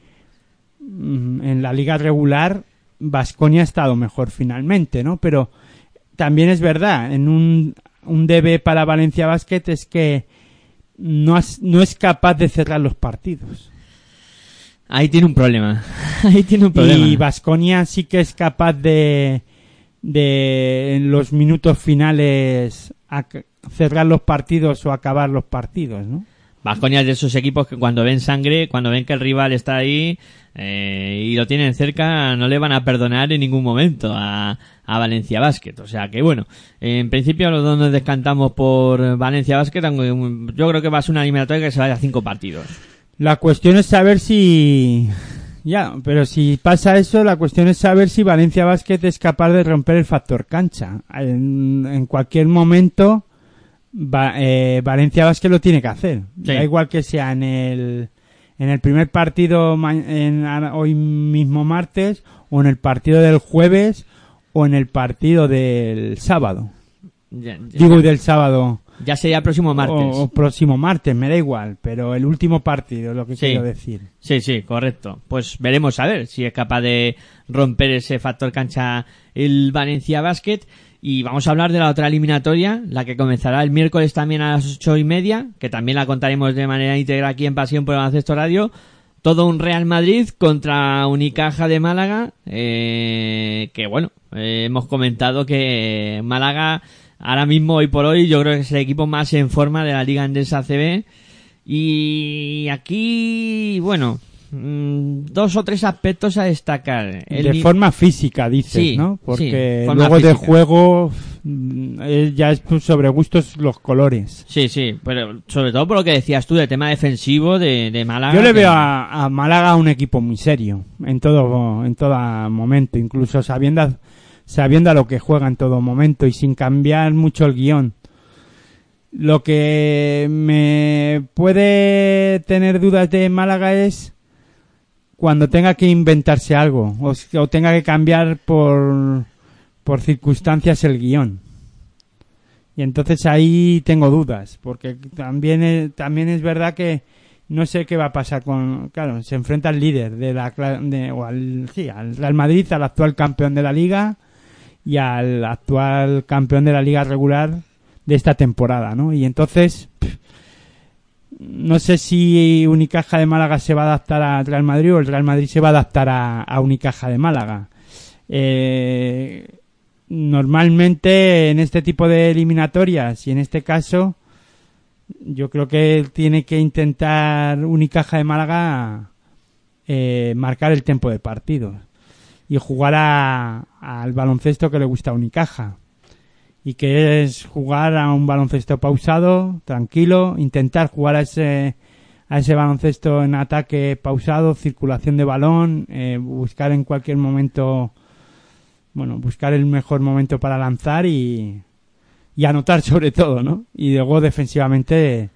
mm, en la liga regular Vasconia ha estado mejor finalmente, ¿no? Pero también es verdad, en un, un debe para Valencia Basket es que no, has- no es capaz de cerrar los partidos. Ahí tiene un problema. Ahí tiene un problema. Y Vasconia sí que es capaz de, de en los minutos finales cerrar los partidos o acabar los partidos, ¿no? Vasconia es de esos equipos que cuando ven sangre, cuando ven que el rival está ahí eh, y lo tienen cerca, no le van a perdonar en ningún momento a, a Valencia Basket. O sea que bueno, en principio los dos nos descantamos por Valencia Basket, aunque mm, yo creo que va a ser una eliminatoria que se vaya a cinco partidos. La cuestión es saber si... Ya, pero si pasa eso, la cuestión es saber si Valencia Basket es capaz de romper el factor cancha. En, en cualquier momento, Va- eh, Valencia Basket lo tiene que hacer. Sí. Da igual que sea en el, en el primer partido en, hoy mismo martes, o en el partido del jueves, o en el partido del sábado. Ya, ya- Digo del sábado. Ya sería el próximo martes. O, o próximo martes, me da igual, pero el último partido, lo que Sí. quiero decir. Sí, sí, correcto. Pues veremos a ver si es capaz de romper ese factor cancha el Valencia Basket. Y vamos a hablar de la otra eliminatoria, la que comenzará el miércoles también a las ocho y media, que también la contaremos de manera íntegra aquí en Pasión por el Baloncesto Radio. Todo un Real Madrid contra Unicaja de Málaga, eh, que bueno, eh, hemos comentado que Málaga ahora mismo, hoy por hoy, yo creo que es el equipo más en forma de la Liga Andesa CB. Y aquí, bueno, mm, dos o tres aspectos a destacar. El de forma física, dices, Sí, ¿no? Porque luego de juego mm, eh, ya es sobre gustos los colores. Sí, sí, pero sobre todo por lo que decías tú del tema defensivo de, de Málaga. Yo le que- veo a, a Málaga un equipo muy serio en todo en todo momento, incluso sabiendo sabiendo a lo que juega en todo momento y sin cambiar mucho el guion. Lo que me puede tener dudas de Málaga es cuando tenga que inventarse algo o, tenga que cambiar por por circunstancias el guion. Y entonces ahí tengo dudas, porque también es, también es verdad que, no sé qué va a pasar con, claro, se enfrenta al líder de la, de, o al, sí, al Real Madrid, al actual campeón de la liga y al actual campeón de la liga regular de esta temporada, ¿no? Y entonces, no sé si Unicaja de Málaga se va a adaptar al Real Madrid o el Real Madrid se va a adaptar a, a Unicaja de Málaga. Eh, normalmente en este tipo de eliminatorias y en este caso yo creo que tiene que intentar Unicaja de Málaga eh, marcar el tiempo de partido y jugar a- al baloncesto que le gusta a Unicaja y que es jugar a un baloncesto pausado, tranquilo, intentar jugar a ese a ese baloncesto en ataque pausado, circulación de balón, eh, buscar en cualquier momento, bueno, buscar el mejor momento para lanzar y, y anotar sobre todo, ¿no? Y luego defensivamente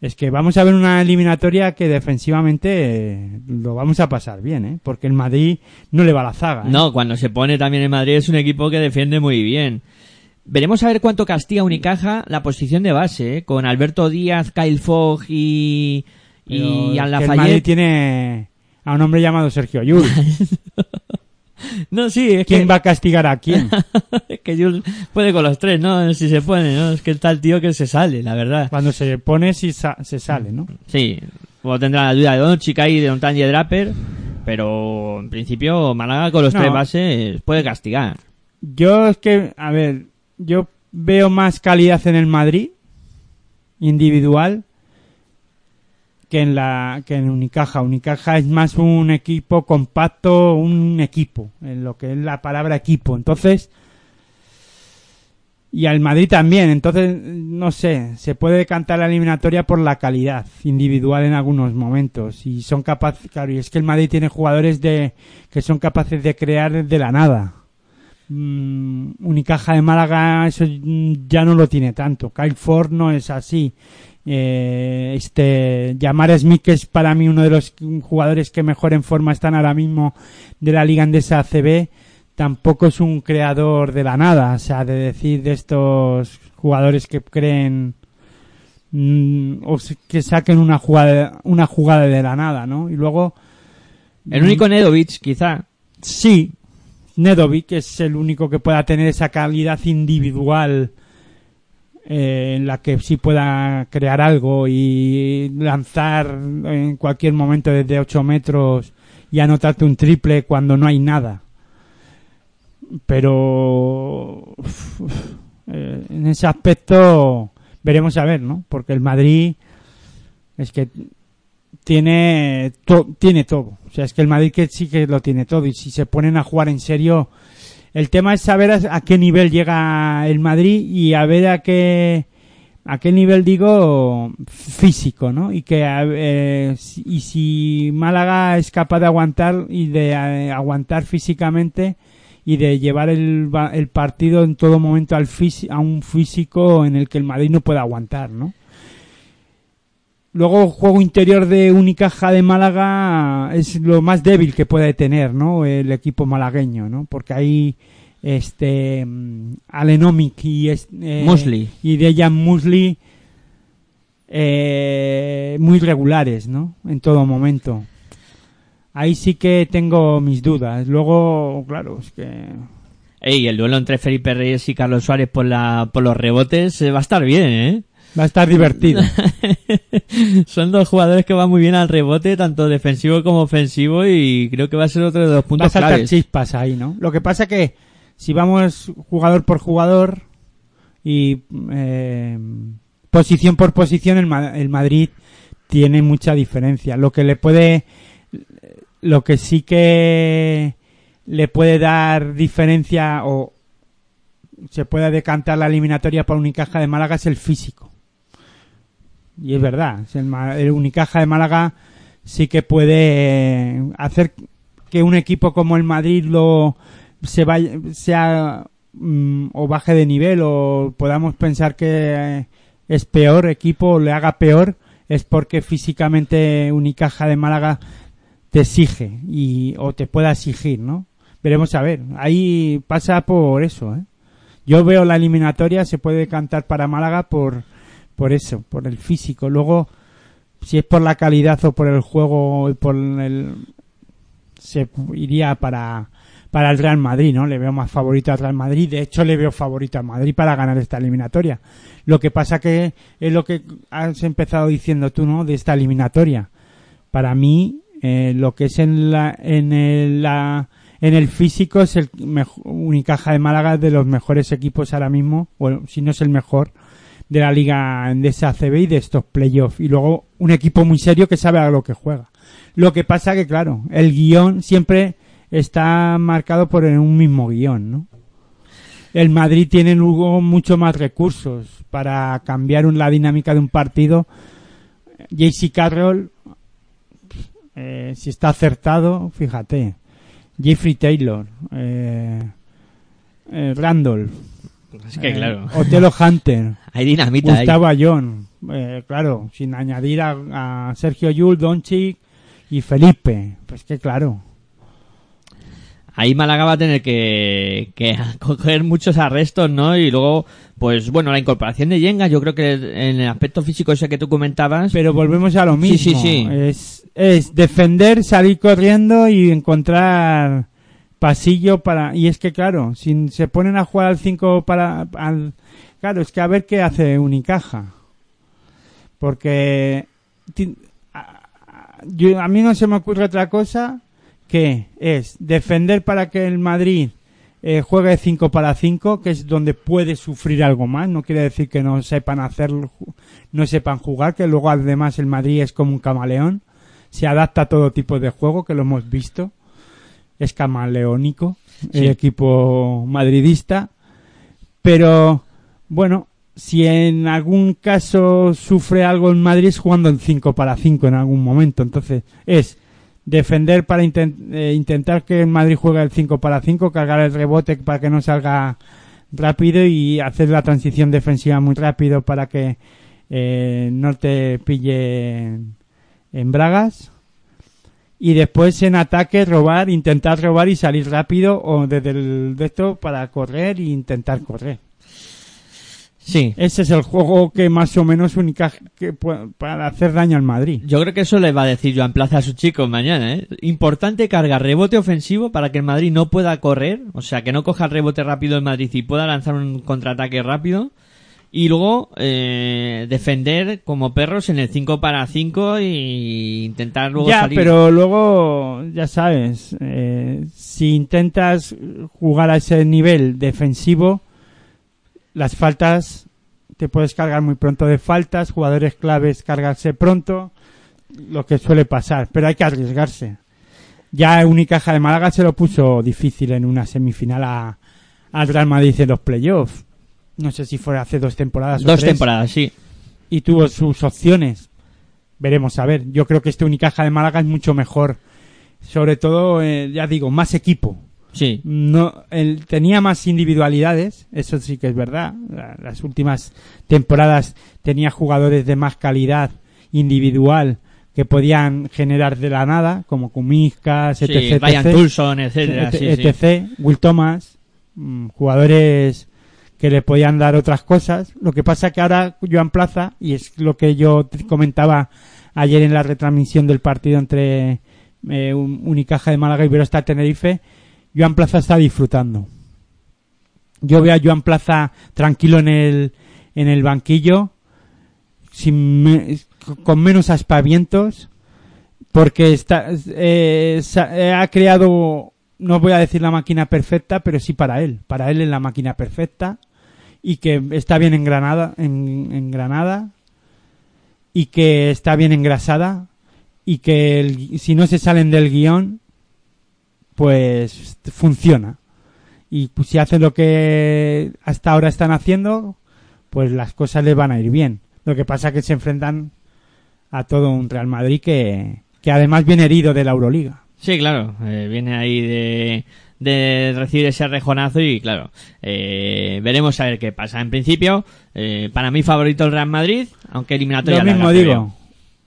es que vamos a ver una eliminatoria que defensivamente eh, lo vamos a pasar bien, ¿eh? Porque el Madrid no le va a la zaga. ¿eh? No, cuando se pone también en Madrid es un equipo que defiende muy bien. Veremos a ver cuánto castiga Unicaja la posición de base, ¿eh? con Alberto Díaz, Kyle Fogg y, y Al que el Madrid Lafayette. tiene a un hombre llamado Sergio Llull. No, sí, es ¿Quién que, va a castigar a quién? que Jules puede con los tres, ¿no? Si se pone, ¿no? Es que está el tío que se sale, la verdad. Cuando se pone, sí sa- se sale, ¿no? Sí, luego tendrá la ayuda de Doncic y de Montaña y de Draper, pero en principio Málaga con los No. tres bases puede castigar. Yo es que, a ver, yo veo más calidad en el Madrid individual que en la que en Unicaja. Unicaja es más un equipo compacto, un equipo, en lo que es la palabra equipo. Entonces, y al Madrid también. Entonces, no sé, se puede decantar la eliminatoria por la calidad individual en algunos momentos. Y son capaces, claro, y es que el Madrid tiene jugadores de que son capaces de crear de la nada. Mm, Unicaja de Málaga eso ya no lo tiene tanto. Kyle Ford no es así. Eh, este Yamar Smith que es para mí uno de los jugadores que mejor en forma están ahora mismo de la liga andesa ACB tampoco es un creador de la nada o sea de decir de estos jugadores que creen mm, o que saquen una jugada una jugada de la nada no y luego El único Nedovic, quizá. Sí, Nedovic es el único que pueda tener esa calidad individual eh, en la que sí pueda crear algo y lanzar en cualquier momento desde 8 metros y anotarte un triple cuando no hay nada. Pero eh, en ese aspecto veremos a ver, ¿no? Porque el Madrid es que tiene tiene todo. O sea, es que el Madrid que sí que lo tiene todo y si se ponen a jugar en serio, el tema es saber a, qué nivel llega el Madrid y a ver a qué a qué nivel digo físico, ¿no? Y que eh, y si Málaga es capaz de aguantar y de eh, aguantar físicamente y de llevar el, el partido en todo momento al a un físico en el que el Madrid no pueda aguantar, ¿no? Luego, juego interior de Unicaja de Málaga es lo más débil que puede tener, ¿no? El equipo malagueño, ¿no? Porque hay este mm, Alenomic y es- eh, Musli. y Dejan Musli eh, muy regulares, ¿no? En todo momento. Ahí sí que tengo mis dudas. Luego, claro, es que Ey, el duelo entre Felipe Reyes y Carlos Suárez por, la, por los rebotes eh, va a estar bien, ¿eh? Va a estar divertido. Son dos jugadores que van muy bien al rebote, tanto defensivo como ofensivo, y creo que va a ser otro de los va a puntos saltar claves. chispas ahí, ¿no? Lo que pasa que si vamos jugador por jugador y eh, posición por posición, el, Ma- el Madrid tiene mucha diferencia. Lo que le puede, lo que sí que le puede dar diferencia o se puede decantar la eliminatoria para Unicaja de Málaga es el físico. Y es verdad, el, el Unicaja de Málaga sí que puede eh, hacer que un equipo como el Madrid lo se vaya sea mm, o baje de nivel o podamos pensar que es peor equipo o le haga peor es porque físicamente Unicaja de Málaga te exige y o te pueda exigir, ¿no? Veremos a ver. Ahí pasa por eso, ¿eh? Yo veo la eliminatoria se puede cantar para Málaga por por eso, por el físico. Luego si es por la calidad o por el juego, por el, se iría para, para el Real Madrid, ¿no? Le veo más favorito al Real Madrid. De hecho, le veo favorito al Madrid para ganar esta eliminatoria. Lo que pasa que es lo que has empezado diciendo tú, ¿no? De esta eliminatoria. Para mí, eh, lo que es en la, en el, la, en el físico es el mejor, Unicaja de Málaga de los mejores equipos ahora mismo, bueno, si no es el mejor de la liga de esa ACB y de estos playoffs. Y luego un equipo muy serio que sabe a lo que juega. Lo que pasa que, claro, el guion siempre está marcado por un mismo guion, ¿no? El Madrid tiene mucho más recursos para cambiar la dinámica de un partido. JC Carroll, eh, si está acertado, fíjate. Jeffrey Taylor, eh, eh, Randolph, Así que eh, claro, Otelo Hunter, hay dinamita ahí. Gustavo Ayón, eh, claro, sin añadir a, a Sergio Yul, Doncic y Felipe. Pues que claro, Ahí Málaga va a tener que, que coger muchos arrestos, ¿no? Y luego, pues bueno, la incorporación de Yenga, yo creo que en el aspecto físico ese que tú comentabas, pero volvemos a lo Sí, mismo. sí, sí. Es, es defender, salir corriendo y encontrar pasillo para... Y es que claro, si se ponen a jugar al 5 para... Al, claro, es que a ver qué hace Unicaja. Porque... yo- a mí no se me ocurre otra cosa que es defender para que el Madrid eh, juegue 5 para 5, que es donde puede sufrir algo más. No quiere decir que no sepan hacerlo, no sepan jugar, que luego además el Madrid es como un camaleón. Se adapta a todo tipo de juego, que lo hemos visto. Es camaleónico el Sí. equipo madridista. Pero, bueno, si en algún caso sufre algo en Madrid es jugando en 5 para 5 en algún momento. Entonces, es defender para eh, intentar que el Madrid juegue el 5 para 5, cargar el rebote para que no salga rápido y hacer la transición defensiva muy rápido para que eh, no te pille en, en bragas. Y después en ataque robar, intentar robar y salir rápido o desde el de esto para correr e intentar correr. sí. Ese es el juego que más o menos única que para hacer daño al Madrid. Yo creo que eso le va a decir Joan Plaza a sus chicos mañana, ¿eh? Importante cargar rebote ofensivo para que el Madrid no pueda correr, o sea, que no coja el rebote rápido el Madrid y pueda lanzar un contraataque rápido. Y luego eh, defender como perros en el 5 para 5 y intentar luego ya, salir. pero luego, ya sabes, eh, si intentas jugar a ese nivel defensivo, las faltas, te puedes cargar muy pronto de faltas, jugadores claves cargarse pronto, lo que suele pasar, pero hay que arriesgarse. Ya Unicaja de Málaga se lo puso difícil en una semifinal a, al Real Madrid en los playoffs. No sé si fue hace dos temporadas o Dos tres temporadas, sí. y tuvo sus opciones. Veremos a ver. Yo creo que este Unicaja de Málaga es mucho mejor. Sobre todo, eh, ya digo, más equipo. Sí. No, él tenía más individualidades, eso sí que es verdad. La- Las últimas temporadas tenía jugadores de más calidad individual que podían generar de la nada, como Kumiskas, Sí, etc. Ryan etc. Tulson, etcétera, Et- sí, sí. etc. Will Thomas, mm, jugadores que le podían dar otras cosas. Lo que pasa que ahora Joan Plaza, y es lo que yo te comentaba ayer en la retransmisión del partido entre eh, Un- Unicaja de Málaga y Verostar Tenerife, Joan Plaza está disfrutando. Yo veo a Joan Plaza tranquilo en el, en el banquillo, sin me- con menos aspavientos, porque está, eh, eh, ha creado, no voy a decir la máquina perfecta, pero sí para él. Para él es la máquina perfecta y que está bien engranada, en, engranada y que está bien engrasada y que el- si no se salen del guion, pues funciona. Y pues, si hacen lo que hasta ahora están haciendo, pues las cosas les van a ir bien. Lo que pasa es que se enfrentan a todo un Real Madrid que, que además viene herido de la Euroliga. Sí, claro, eh, viene ahí de, de recibir ese rejonazo y claro, eh, veremos a ver qué pasa. En principio, eh, para mí favorito el Real Madrid, aunque eliminatoria Lo larga, mismo creo. digo.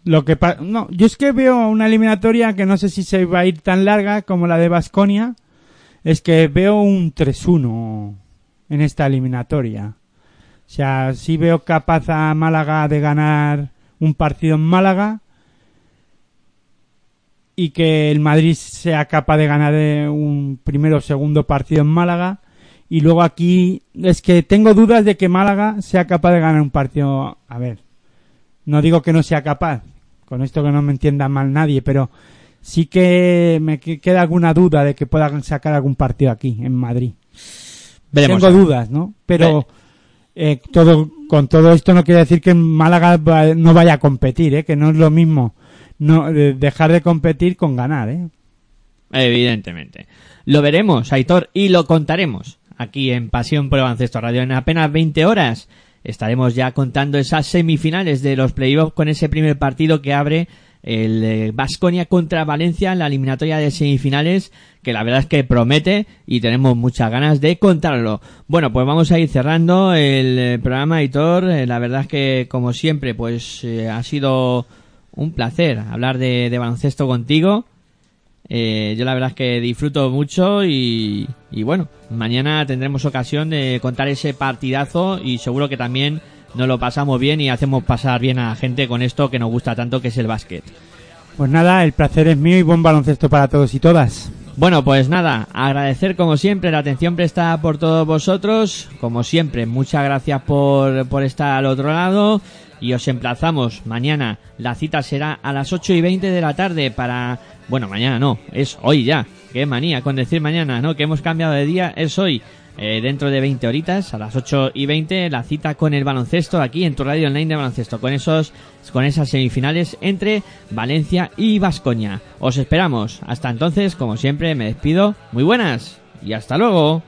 Lo que pa- no, yo es que veo una eliminatoria que no sé si se va a ir tan larga como la de Basconia. Es que veo un 3-1 en esta eliminatoria. O sea, sí veo capaz a Málaga de ganar un partido en Málaga y que el Madrid sea capaz de ganar eh, un primero o segundo partido en Málaga. Y luego aquí es que tengo dudas de que Málaga sea capaz de ganar un partido. A ver, no digo que no sea capaz, con esto que no me entienda mal nadie, pero sí que me que- queda alguna duda de que puedan sacar algún partido aquí en Madrid. Veremos. Tengo dudas, ¿no? Pero eh, todo con todo esto no quiere decir que Málaga va- no vaya a competir, ¿eh? Que no es lo mismo no eh, dejar de competir con ganar, ¿eh? Evidentemente. Lo veremos, Aitor, y lo contaremos aquí en Pasión por el Radio. En apenas 20 horas estaremos ya contando esas semifinales de los playoffs con ese primer partido que abre el Vasconia contra Valencia en la eliminatoria de semifinales, que la verdad es que promete y tenemos muchas ganas de contarlo. Bueno, pues vamos a ir cerrando el eh, programa, Aitor. Eh, La verdad es que, como siempre, pues eh, ha sido un placer hablar de, de baloncesto contigo. Eh, yo la verdad es que disfruto mucho y, y bueno, mañana tendremos ocasión de contar ese partidazo y seguro que también nos lo pasamos bien y hacemos pasar bien a la gente con esto que nos gusta tanto que es el básquet. Pues nada, el placer es mío y buen baloncesto para todos y todas. Bueno, pues nada, agradecer como siempre la atención prestada por todos vosotros. Como siempre, muchas gracias por, por estar al otro lado. Y os emplazamos mañana. La cita será a las 8 y 20 de la tarde para... Bueno, mañana no, es hoy ya. Qué manía con decir mañana, ¿no? Que hemos cambiado de día, es hoy. Eh, dentro de 20 horitas, a las 8 y 20, la cita con el baloncesto aquí en tu radio online de baloncesto, con esos, con esas semifinales entre Valencia y Vascoña. Os esperamos. Hasta entonces, como siempre, me despido. Muy buenas y hasta luego.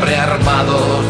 Siempre armados.